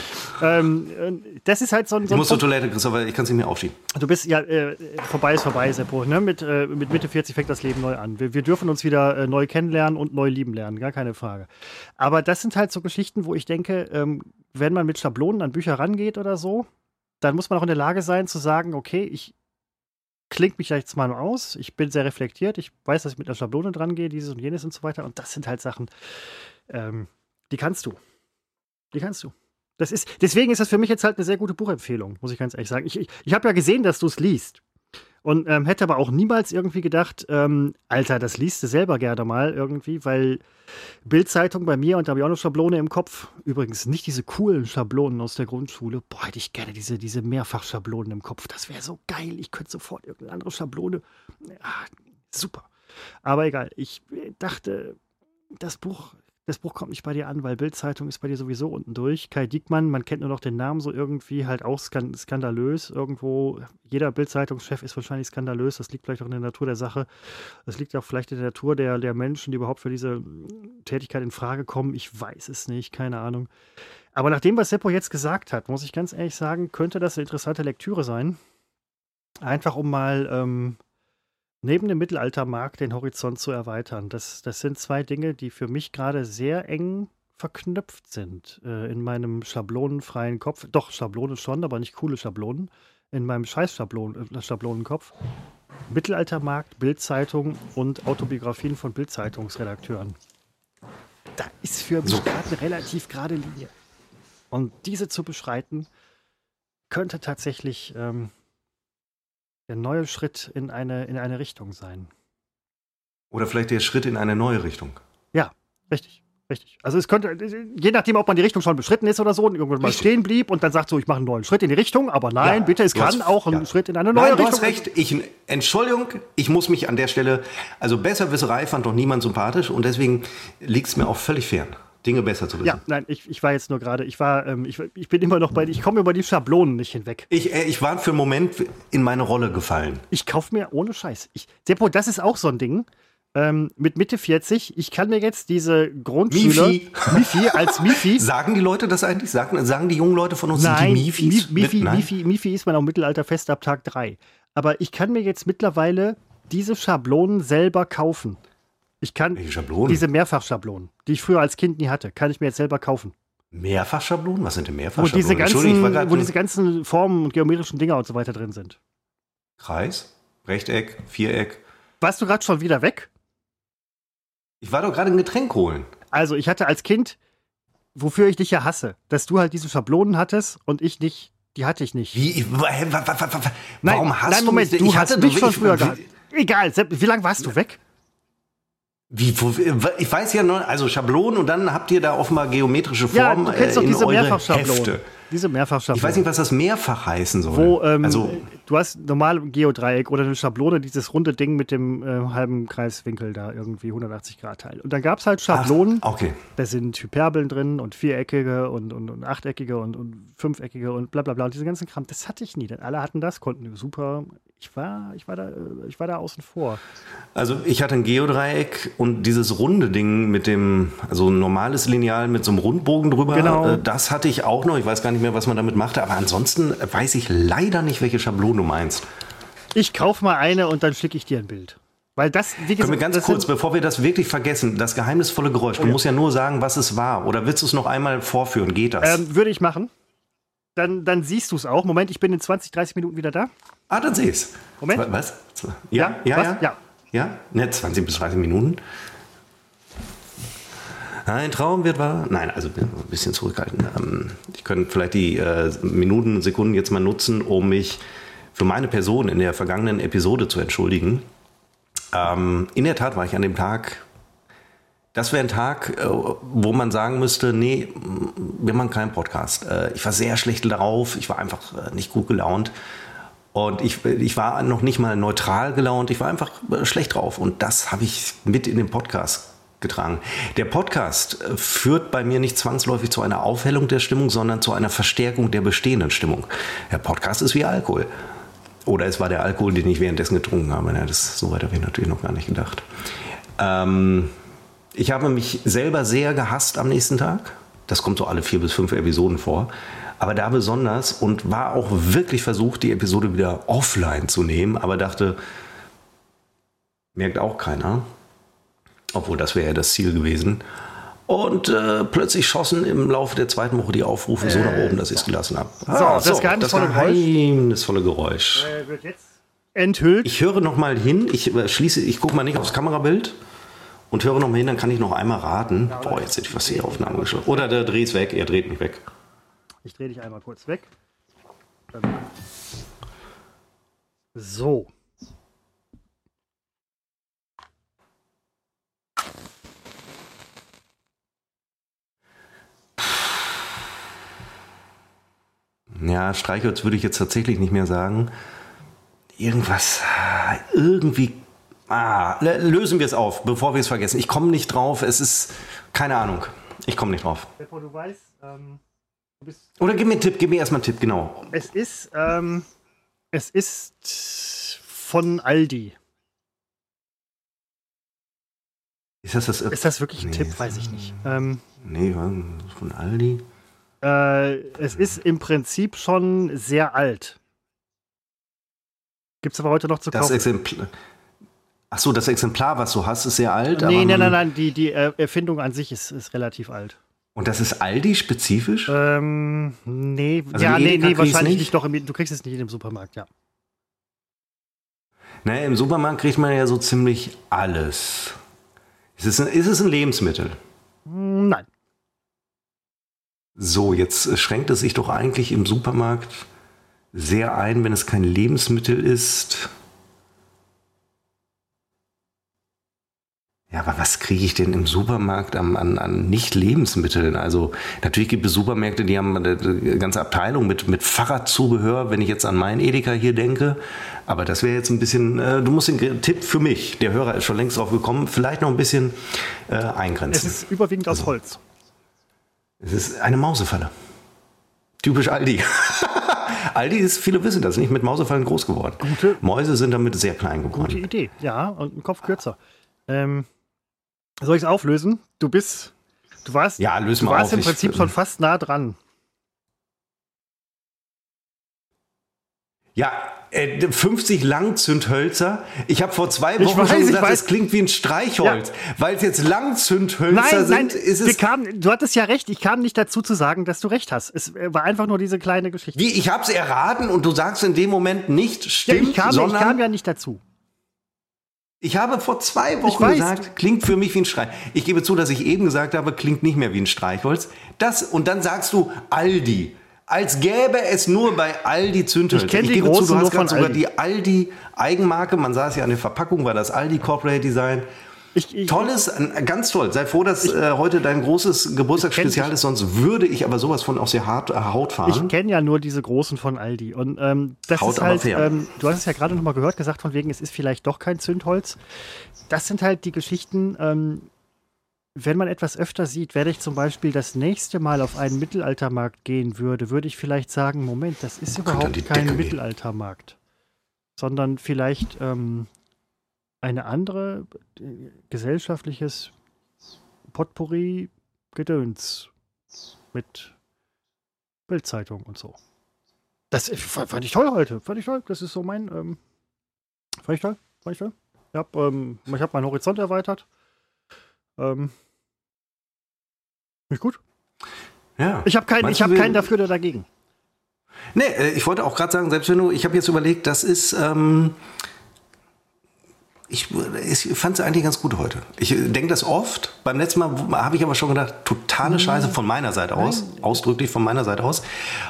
C: Ähm, äh, das ist halt so ein.
B: Ich
C: So ein
B: muss zur. Toilette, Christopher, ich kann sie mir aufschieben.
C: Du bist ja äh, vorbei ist vorbei, Seppo. Ne? Mit, äh, mit Mitte 40 fängt das Leben neu an. Wir, wir dürfen uns wieder äh, neu kennenlernen und neu lieben lernen, gar keine Frage. Aber das sind halt so Geschichten, wo ich denke, ähm, wenn man mit Schablonen an Bücher rangeht oder so, dann muss man auch in der Lage sein zu sagen, okay, ich klingt mich jetzt mal aus, ich bin sehr reflektiert, ich weiß, dass ich mit einer Schablone dran gehe, dieses und jenes und so weiter. Und das sind halt Sachen, ähm, die kannst du. Die kannst du. Das ist, deswegen ist das für mich jetzt halt eine sehr gute Buchempfehlung, muss ich ganz ehrlich sagen. Ich, ich, ich habe ja gesehen, dass du es liest. Und ähm, hätte aber auch niemals irgendwie gedacht, ähm, Alter, das liest du selber gerne mal irgendwie, weil Bildzeitung bei mir und da habe ich auch eine Schablone im Kopf. Übrigens nicht diese coolen Schablonen aus der Grundschule. Boah, hätte ich gerne diese, diese Mehrfachschablonen im Kopf. Das wäre so geil. Ich könnte sofort irgendeine andere Schablone. Ah, super. Aber egal. Ich äh, dachte, das Buch, das Buch kommt nicht bei dir an, weil Bildzeitung ist bei dir sowieso unten durch. Kai Diekmann, man kennt nur noch den Namen so irgendwie, halt auch skan skandalös irgendwo. Jeder Bildzeitungschef ist wahrscheinlich skandalös. Das liegt vielleicht auch in der Natur der Sache. Das liegt auch vielleicht in der Natur der, der Menschen, die überhaupt für diese Tätigkeit in Frage kommen. Ich weiß es nicht, keine Ahnung. Aber nach dem, was Seppo jetzt gesagt hat, muss ich ganz ehrlich sagen, könnte das eine interessante Lektüre sein. Einfach um mal ähm, neben dem Mittelaltermarkt den Horizont zu erweitern. Das, das sind zwei Dinge, die für mich gerade sehr eng verknüpft sind äh, in meinem schablonenfreien Kopf. Doch, Schablonen schon, aber nicht coole Schablonen. In meinem scheiß -Schablonen, äh, Schablonenkopf. Mittelaltermarkt, Bildzeitung und Autobiografien von Bildzeitungsredakteuren. Da ist für mich gerade eine relativ gerade Linie. Und diese zu beschreiten, könnte tatsächlich ähm, der neue Schritt in eine, in eine Richtung sein.
B: Oder vielleicht der Schritt in eine neue Richtung.
C: Ja, richtig. Richtig. Also es könnte, je nachdem, ob man die Richtung schon beschritten ist oder so und irgendwann mal richtig. stehen blieb und dann sagt so, ich mache einen neuen Schritt in die Richtung, aber nein, ja, bitte, es kann hast, auch ein ja. Schritt in eine neue
B: nein,
C: Richtung.
B: Du hast recht. Ich, Entschuldigung, ich muss mich an der Stelle, also Besserwisserei fand doch niemand sympathisch und deswegen liegt es mir auch völlig fern. Dinge besser zu wissen.
C: Ja, nein, ich, ich war jetzt nur gerade, ich war, ähm, ich, ich bin immer noch bei, ich komme über die Schablonen nicht hinweg.
B: Ich, äh, ich war für einen Moment in meine Rolle gefallen.
C: Ich kaufe mir ohne Scheiß. Ich, Seppo, das ist auch so ein Ding. Ähm, mit Mitte 40, ich kann mir jetzt diese Grundschüler
B: Mifi,
C: Mifi als Mifi.
B: sagen die Leute das eigentlich? Sagen, sagen die jungen Leute von uns,
C: nein,
B: sind die Mifis?
C: Mifi, mit, Mifi, Mifi ist man auch Mittelalter fest ab Tag 3. Aber ich kann mir jetzt mittlerweile diese Schablonen selber kaufen. Ich kann diese Mehrfachschablonen, die ich früher als Kind nie hatte, kann ich mir jetzt selber kaufen.
B: Mehrfachschablonen? Was sind denn Mehrfachschablonen?
C: Wo diese ganzen, wo diese ganzen Formen und geometrischen Dinger und so weiter drin sind.
B: Kreis, Rechteck, Viereck.
C: Warst du gerade schon wieder weg?
B: Ich war doch gerade ein Getränk holen.
C: Also, ich hatte als Kind, wofür ich dich ja hasse, dass du halt diese Schablonen hattest und ich nicht, die hatte ich nicht.
B: Wie? Warum
C: nein,
B: hast
C: nein, Moment,
B: du
C: du hast dich schon früher gehabt. Egal, wie lange warst du weg?
B: Wie, ich weiß ja nur, also Schablonen und dann habt ihr da offenbar geometrische Formen
C: ja, du kennst doch
B: in
C: diese Mehrfachschablonen.
B: Hefte.
C: Diese Mehrfachschablonen.
B: Ich weiß nicht, was das mehrfach heißen soll.
C: Wo, ähm,
B: also,
C: du hast normal Geodreieck oder eine Schablone, dieses runde Ding mit dem äh, halben Kreiswinkel da irgendwie 180 Grad Teil. Und dann gab es halt Schablonen.
B: Ach, okay.
C: Da sind Hyperbeln drin und viereckige und, und, und achteckige und, und fünfeckige und bla bla bla. Und diese ganzen Kram, das hatte ich nie. Denn alle hatten das, konnten super. Ich war, ich war, da, ich war da außen vor.
B: Also ich hatte ein Geodreieck und dieses runde Ding mit dem, also ein normales Lineal mit so einem Rundbogen drüber,
C: Genau.
B: äh, das hatte ich auch noch. Ich weiß gar nicht mehr, was man damit machte, aber ansonsten weiß ich leider nicht, welche Schablone du meinst.
C: Ich kaufe mal eine und dann schicke ich dir ein Bild. Weil das, wie gesagt,
B: Können wir ganz kurz, bevor wir das wirklich vergessen, das geheimnisvolle Geräusch, du
C: ja.
B: musst ja nur sagen, was es war. Oder willst du es noch einmal vorführen? Geht das?
C: ähm, würde ich machen. Dann, dann siehst du es auch. Moment, ich bin in 20, 30 Minuten wieder da.
B: ah, dann seh ich's.
C: Moment.
B: Zwa- Was? Ja, ja,
C: was?
B: ja.
C: ja.
B: Ja, ne, 20 bis 30 Minuten. Ein Traum wird wahr. Nein, also ein bisschen zurückhalten. Ähm, ich könnte vielleicht die äh, Minuten, Sekunden jetzt mal nutzen, um mich für meine Person in der vergangenen Episode zu entschuldigen. Ähm, in der Tat war ich an dem Tag, das wäre ein Tag, äh, wo man sagen müsste, nee, wir machen keinen Podcast. Äh, ich war sehr schlecht darauf, ich war einfach äh, nicht gut gelaunt. Und ich, ich war noch nicht mal neutral gelaunt, ich war einfach schlecht drauf. Und das habe ich mit in den Podcast getragen. Der Podcast führt bei mir nicht zwangsläufig zu einer Aufhellung der Stimmung, sondern zu einer Verstärkung der bestehenden Stimmung. Der Podcast ist wie Alkohol. Oder es war der Alkohol, den ich währenddessen getrunken habe. Ja, das, so weit habe ich natürlich noch gar nicht gedacht. Ähm, ich habe mich selber sehr gehasst am nächsten Tag. Das kommt so alle vier bis fünf Episoden vor. Aber da besonders und war auch wirklich versucht, die Episode wieder offline zu nehmen, aber dachte, merkt auch keiner. Obwohl, das wäre ja das Ziel gewesen. Und äh, plötzlich schossen im Laufe der zweiten Woche die Aufrufe so nach oben, dass ich es gelassen habe.
C: So, das geheimnisvolle Geräusch.
B: geheimnisvolle Geräusch.
C: Äh, wird jetzt enthüllt.
B: Ich höre noch mal hin, ich äh, schließe, ich gucke mal nicht aufs Kamerabild und höre noch mal hin, dann kann ich noch einmal raten. Boah, jetzt hätte ich was die Aufnahme geschaut. Oder der dreht es weg, er dreht mich weg.
C: Ich drehe dich einmal kurz weg. Dann- So.
B: Ja, Streichholz würde ich jetzt tatsächlich nicht mehr sagen. Irgendwas, irgendwie Ah, lösen wir es auf, bevor wir es vergessen. Ich komme nicht drauf. Es ist keine Ahnung. Ich komme nicht drauf.
C: Bevor du weißt, ähm, du bist
B: Oder gib mir einen Tipp, gib mir erstmal einen Tipp, genau.
C: Es ist, ähm, es ist von Aldi.
B: Ist das das?
C: Ist das wirklich ein
B: Nee,
C: Tipp? Weiß ich nicht. Ähm,
B: Nee, von Aldi.
C: Äh, es ist im Prinzip schon sehr alt. Gibt es aber heute noch zu
B: Das
C: kaufen.
B: Exemplar. Ach so, das Exemplar, was du hast, ist sehr alt.
C: Nee, nein, nein, nein, die, die Erfindung an sich ist, ist relativ alt.
B: Und das ist Aldi-spezifisch?
C: Ähm, nee,
B: Also
C: ja, nee, nee, wahrscheinlich
B: nicht?
C: Doch, du kriegst es nicht in dem Supermarkt, ja.
B: Naja, im Supermarkt kriegt man ja so ziemlich alles. Ist es ein, ist es ein Lebensmittel?
C: Hm, Nein.
B: So, jetzt schränkt es sich doch eigentlich im Supermarkt sehr ein, wenn es kein Lebensmittel ist. Ja, aber was kriege ich denn im Supermarkt an, an, an Nicht-Lebensmitteln? Also natürlich gibt es Supermärkte, die haben eine eine ganze Abteilung mit, mit Fahrradzubehör, wenn ich jetzt an meinen Edeka hier denke. Aber das wäre jetzt ein bisschen, äh, du musst den Tipp für mich, der Hörer ist schon längst drauf gekommen, vielleicht noch ein bisschen äh,
C: Es
B: eingrenzen.
C: ist überwiegend
B: Also
C: aus Holz.
B: Es ist eine Mausefalle. Typisch Aldi. Aldi ist, viele wissen das, nicht mit Mausefallen groß geworden.
C: Gute-
B: Mäuse sind damit sehr klein
C: Gute
B: geworden.
C: Idee, ja, und ein Kopf kürzer. Ähm, soll ich es auflösen? Du bist, du warst,
B: Ja,
C: du warst
B: auf.
C: im
B: Ich-
C: Prinzip schon fast nah dran.
B: Ja, äh, 50 Langzündhölzer. Ich habe vor zwei
C: Ich
B: Wochen
C: weiß,
B: schon
C: ich
B: gesagt, es klingt wie ein Streichholz. Weil es jetzt Langzündhölzer
C: Nein,
B: sind,
C: nein,
B: ist es.
C: kamen, du hattest ja recht. Ich kam nicht dazu zu sagen, dass du recht hast. Es äh, war einfach nur diese kleine Geschichte.
B: Wie, ich habe es erraten und du sagst in dem Moment nicht
C: Ja,
B: stimmt,
C: ich, kam, ich
B: sondern
C: kam ja nicht dazu.
B: Ich habe vor zwei
C: Ich
B: Wochen gesagt, klingt für mich wie ein Streich. Ich gebe zu, dass ich eben gesagt habe, klingt nicht mehr wie ein Streichholz. Das, und dann sagst du Aldi. Als gäbe es nur bei Aldi Zündhölzer.
C: Ich kenn die
B: gebe zu,
C: großen
B: du hast gerade sogar
C: Aldi.
B: die Aldi-Eigenmarke. Man sah es ja an der Verpackung, war das Aldi Corporate Design.
C: Ich, ich,
B: Tolles, ein- ganz toll. Sei froh, dass äh, heute dein großes Geburtstagsspezial ist, sonst würde ich aber sowas von aus der Haut, äh, Haut
C: Ich
B: fahren.
C: kenne ja nur diese großen von Aldi. Und ähm, das
B: Haut
C: ist
B: aber
C: halt,
B: fair.
C: ähm, du hast es ja gerade nochmal gehört, gesagt von wegen, es ist vielleicht doch kein Zündholz. Das sind halt die Geschichten, ähm, wenn man etwas öfter sieht, werde ich zum Beispiel das nächste Mal auf einen Mittelaltermarkt gehen würde, würde ich vielleicht sagen, Moment, das ist
B: an
C: überhaupt kein
B: Decke gehen.
C: Mittelaltermarkt. Sondern vielleicht ähm, eine andere äh, gesellschaftliches Potpourri Gedöns mit Bildzeitung und so. Das äh, fand fand ich toll heute. Fand ich toll. Das ist so mein. Ähm, fand ich toll. Fand ich toll. Ich habe ähm, ich hab meinen Horizont erweitert. Ähm, nicht gut.
B: Ja.
C: Ich habe keinen, ich keinen dafür oder dagegen.
B: Nee, äh, ich wollte auch gerade sagen, selbst wenn du, ich habe jetzt überlegt, das ist, ähm, ich, ich fand es eigentlich ganz gut heute. Ich denke das oft. Beim letzten Mal habe ich aber schon gedacht, totale Scheiße von meiner Seite aus, ausdrücklich von meiner Seite aus.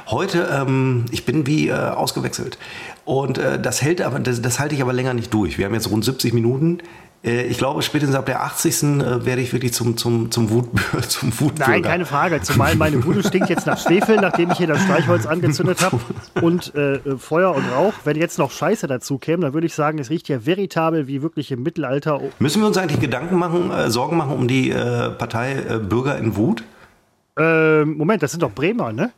B: Heute, ähm, ich bin wie äh, ausgewechselt. Und äh, das hält aber, das, das halte ich aber länger nicht durch. Wir haben jetzt rund 70 Minuten. Äh, ich glaube, spätestens ab der 80. Äh, werde ich wirklich zum, zum, zum, Wut, zum Wutbürger.
C: Nein, keine Frage. Zumal meine Bude stinkt jetzt nach Schwefel, nachdem ich hier das Streichholz angezündet habe und äh, äh, Feuer und Rauch. Wenn jetzt noch Scheiße dazu käme, dann würde ich sagen, es riecht ja veritabel wie wirklich im Mittelalter.
B: Müssen wir uns eigentlich Gedanken machen, äh, Sorgen machen um die äh, Partei Bürger in Wut?
C: Ähm, Moment, das sind doch Bremer, ne?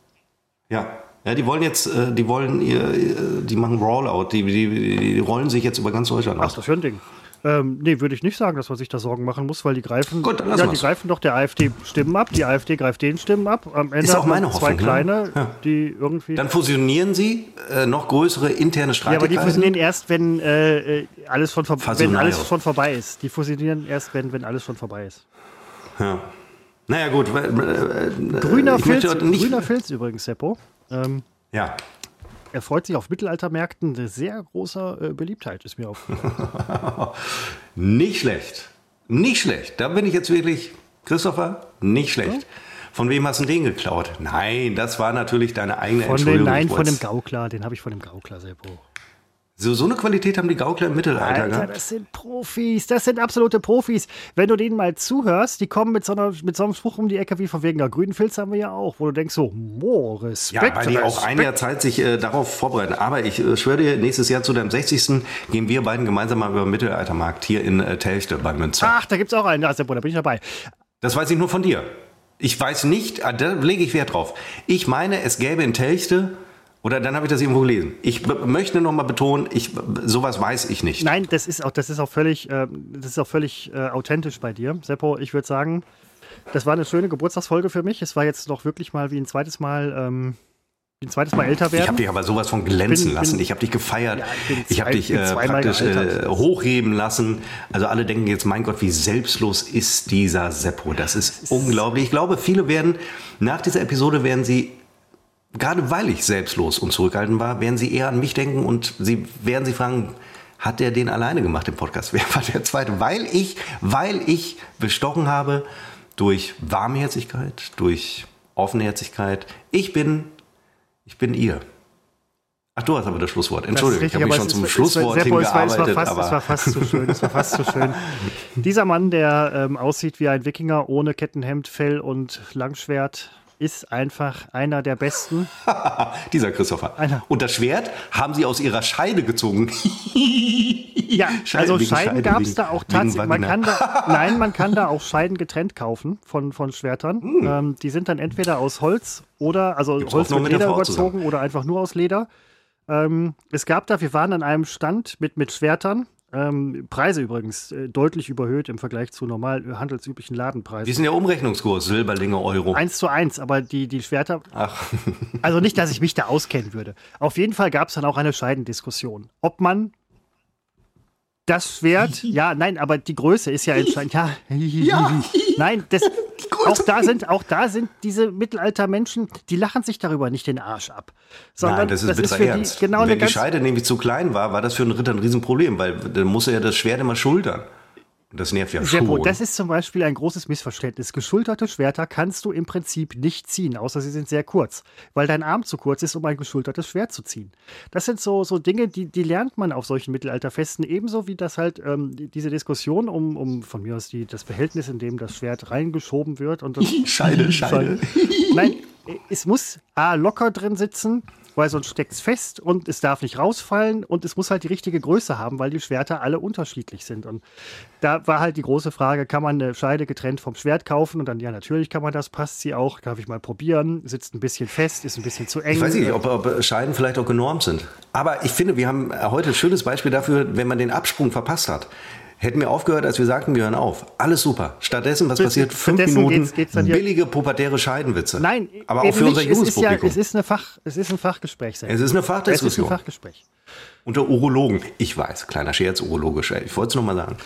B: Ja. Ja, die wollen jetzt, die wollen die machen Rollout, die, die, die rollen sich jetzt über ganz Deutschland
C: Ach,
B: aus.
C: das für ein Ding. Ähm, nee, würde ich nicht sagen, dass man sich da Sorgen machen muss, weil die greifen,
B: Gut,
C: ja, die
B: wir's.
C: greifen doch der AfD Stimmen ab, die AfD greift den Stimmen ab. Am Ende
B: Ist auch meine
C: zwei
B: Hoffnung, ne?
C: kleine,
B: Ja.
C: die irgendwie.
B: Dann fusionieren sie äh, noch größere interne
C: ja, aber die
B: Streitigkeiten.
C: fusionieren erst, wenn äh, äh, alles schon vor- wenn alles schon vorbei ist. Die fusionieren erst, wenn, wenn alles schon vorbei ist.
B: ja. Naja gut, weil, äh,
C: Grüner Filz, grüner Filz übrigens, Seppo. Ähm,
B: ja.
C: Er freut sich auf Mittelaltermärkten sehr großer äh, Beliebtheit, ist mir aufgefallen.
B: Nicht schlecht. Nicht schlecht. Da bin ich jetzt wirklich, Christopher, nicht schlecht. Von wem hast du den geklaut? Nein, das war natürlich deine eigene
C: Von
B: Entschuldigung.
C: nein,
B: Ich
C: von dem Gaukler, den habe ich von dem Gaukler, Seppo.
B: So, so eine Qualität haben die Gaukler im Mittelalter
C: Alter,
B: gehabt.
C: das sind Profis, das sind absolute Profis. Wenn du denen mal zuhörst, die kommen mit so, einer, mit so einem Spruch um die Ecke wie von wegen, der grünen Filz haben wir ja auch, wo du denkst so, boah, Respekt.
B: Ja, weil die auch ein Jahr Zeit sich äh, darauf vorbereiten. Aber ich äh, schwöre dir, nächstes Jahr zu deinem 60. gehen wir beiden gemeinsam mal über den Mittelaltermarkt hier in äh, Telchte bei Münster.
C: Ach, da gibt's auch einen, da ist der Bruder, bin ich dabei.
B: Das weiß ich nur von dir. Ich weiß nicht, ah, da lege ich Wert drauf. Ich meine, es gäbe in Telchte, oder dann habe ich das irgendwo gelesen. Ich möchte noch mal betonen, ich, sowas weiß ich nicht.
C: Nein, das ist auch, das ist auch völlig, ähm, das ist auch völlig äh, authentisch bei dir. Seppo, ich würde sagen, das war eine schöne Geburtstagsfolge für mich. Es war jetzt noch wirklich mal wie ein zweites Mal, ähm, wie ein zweites Mal älter
B: Ich
C: werden.
B: habe dich aber sowas von glänzen
C: Bin-
B: lassen.
C: bin-
B: ich habe dich gefeiert.
C: Ja, ich
B: ich habe dich äh, praktisch äh, hochheben lassen. Also alle denken jetzt, mein Gott, wie selbstlos ist dieser Seppo. Das ist unglaublich. Ich glaube, viele werden nach dieser Episode werden sie gerade weil ich selbstlos und zurückhaltend war, werden sie eher an mich denken und sie werden sich fragen, hat der den alleine gemacht im Podcast? Wer war der zweite? Weil ich, weil ich bestochen habe durch Warmherzigkeit, durch Offenherzigkeit. Ich bin, ich bin ihr. Ach, du hast aber das Schlusswort.
C: Das
B: Entschuldigung, ich
C: richtig,
B: habe mich schon zum Schlusswort hingearbeitet.
C: Es war, fast, es war fast zu schön. Es war fast zu schön. Dieser Mann, der ähm, aussieht wie ein Wikinger ohne Kettenhemd, Fell und Langschwert, ist einfach einer der besten.
B: dieser Christopher.
C: Einer.
B: Und das Schwert haben sie aus ihrer Scheide gezogen.
C: Ja, also Scheiden
B: Scheide,
C: gab es da auch tatsächlich. Man kann da, nein, man kann da auch Scheiden getrennt kaufen von, von Schwertern. Ähm, die sind dann entweder aus Holz oder, also
B: Hm. Gibt's
C: Holz mit
B: mit der
C: Leder überzogen oder einfach nur aus Leder. Ähm, es gab da, wir waren an einem Stand mit, mit Schwertern. Ähm, Preise übrigens äh, deutlich überhöht im Vergleich zu normal äh, handelsüblichen Ladenpreisen.
B: Ist denn der Umrechnungskurs? Silberlinge, Euro.
C: Eins zu eins, aber die, die Schwerter,
B: Ach,
C: also nicht, dass ich mich da auskennen würde. Auf jeden Fall gab es dann auch eine Scheidendiskussion. Ob man das Schwert, ja, nein, aber die Größe ist ja entscheidend. Ja, nein, das, auch da sind, auch da sind diese Mittelaltermenschen, die lachen sich darüber nicht den Arsch ab. Sondern
B: Nein, das ist bitterer
C: für
B: Ernst.
C: die genau
B: Wenn die Scheide nämlich zu klein war, war das für einen Ritter ein Riesenproblem, weil dann musste er das Schwert immer schultern. Und Das nervt ja
C: Seppo,
B: schon.
C: das ist zum Beispiel ein großes Missverständnis. Geschulterte Schwerter kannst du im Prinzip nicht ziehen, außer sie sind sehr kurz, weil dein Arm zu kurz ist, um ein geschultertes Schwert zu ziehen. Das sind so, so Dinge, die, die lernt man auf solchen Mittelalterfesten, ebenso wie das halt ähm, die- diese Diskussion um, um von mir aus die, das Behältnis, in dem das Schwert reingeschoben wird. Und das,
B: Scheide, Scheide.
C: Nein, es muss A, locker drin sitzen, weil sonst steckt es fest und es darf nicht rausfallen und es muss halt die richtige Größe haben, weil die Schwerter alle unterschiedlich sind. Und da war halt die große Frage, kann man eine Scheide getrennt vom Schwert kaufen? Und dann, ja, natürlich kann man das, passt sie auch, darf ich mal probieren, sitzt ein bisschen fest, ist ein bisschen zu eng.
B: Ich weiß nicht, ob, ob Scheiden vielleicht auch genormt sind. Aber ich finde, wir haben heute ein schönes Beispiel dafür, wenn man den Absprung verpasst hat. Hätten wir aufgehört, als wir sagten, wir hören auf. Alles super. Stattdessen, was passiert? Fünf Minuten
C: geht's- geht's
B: billige pubertäre Scheidenwitze.
C: Nein,
B: aber auch für unser
C: nicht. es ist ja,
B: Publikum.
C: es ist, eine Fach, es ist ein Fachgespräch.
B: Es ist eine
C: Es ist
B: Fachdiskussion.
C: ein Fachgespräch.
B: Unter Urologen. Ich weiß, kleiner Scherz, urologisch. Ich wollte es nur mal sagen.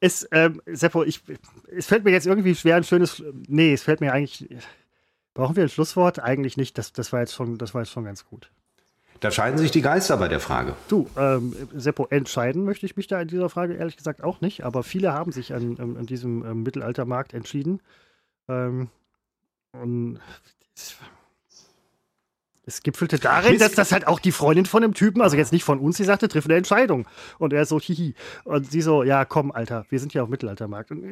C: Es, ähm, Seppo, ich, es fällt mir jetzt irgendwie schwer, ein schönes. Nee, es fällt mir eigentlich. Brauchen wir ein Schlusswort? Eigentlich nicht. Das, das, war, jetzt schon, das war jetzt schon ganz gut.
B: Da scheiden sich die Geister bei der Frage.
C: Du, ähm, Seppo, entscheiden möchte ich mich da in dieser Frage ehrlich gesagt auch nicht, aber viele haben sich an, an, diesem ähm, Mittelaltermarkt entschieden. Ähm, und es, gipfelte darin, dass das halt auch die Freundin von dem Typen, also jetzt nicht von uns, die sagte, triff eine Entscheidung. Und er so, hihi. Und sie so, ja, komm, Alter, wir sind ja auf Mittelaltermarkt. Und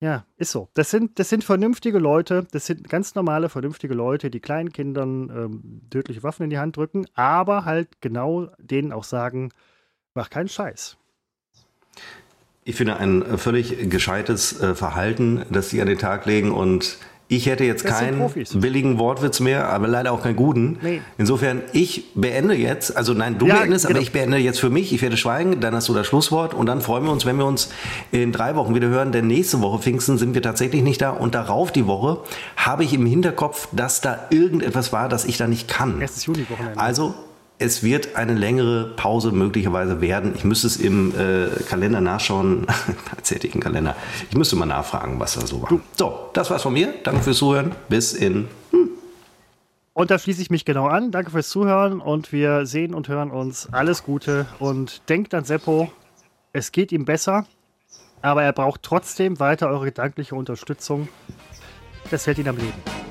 C: ja, ist so. Das sind, das sind vernünftige Leute, das sind ganz normale, vernünftige Leute, die kleinen Kindern ähm, tödliche Waffen in die Hand drücken, aber halt genau denen auch sagen, mach keinen Scheiß.
B: Ich finde ein völlig gescheites äh, Verhalten, das sie an den Tag legen und ich hätte jetzt
C: Das
B: keinen billigen Wortwitz mehr, aber leider auch keinen guten.
C: Nee.
B: Insofern, ich beende jetzt, also nein, du
C: Ja,
B: beendest,
C: genau.
B: aber ich beende jetzt für mich, ich werde schweigen, dann hast du das Schlusswort und dann freuen wir uns, wenn wir uns in drei Wochen wieder hören, denn nächste Woche Pfingsten sind wir tatsächlich nicht da und darauf die Woche habe ich im Hinterkopf, dass da irgendetwas war, das ich da nicht kann.
C: Erstes Juni-Wochenende.
B: Also, es wird eine längere Pause möglicherweise werden. Ich müsste es im äh, Kalender nachschauen, tatsächlichen Kalender. Ich müsste mal nachfragen, was da so war. So, das war's von mir. Danke fürs Zuhören. Bis in.
C: Und da schließe ich mich genau an. Danke fürs Zuhören und wir sehen und hören uns. Alles Gute und denkt an Seppo, es geht ihm besser, aber er braucht trotzdem weiter eure gedankliche Unterstützung. Das hält ihn am Leben.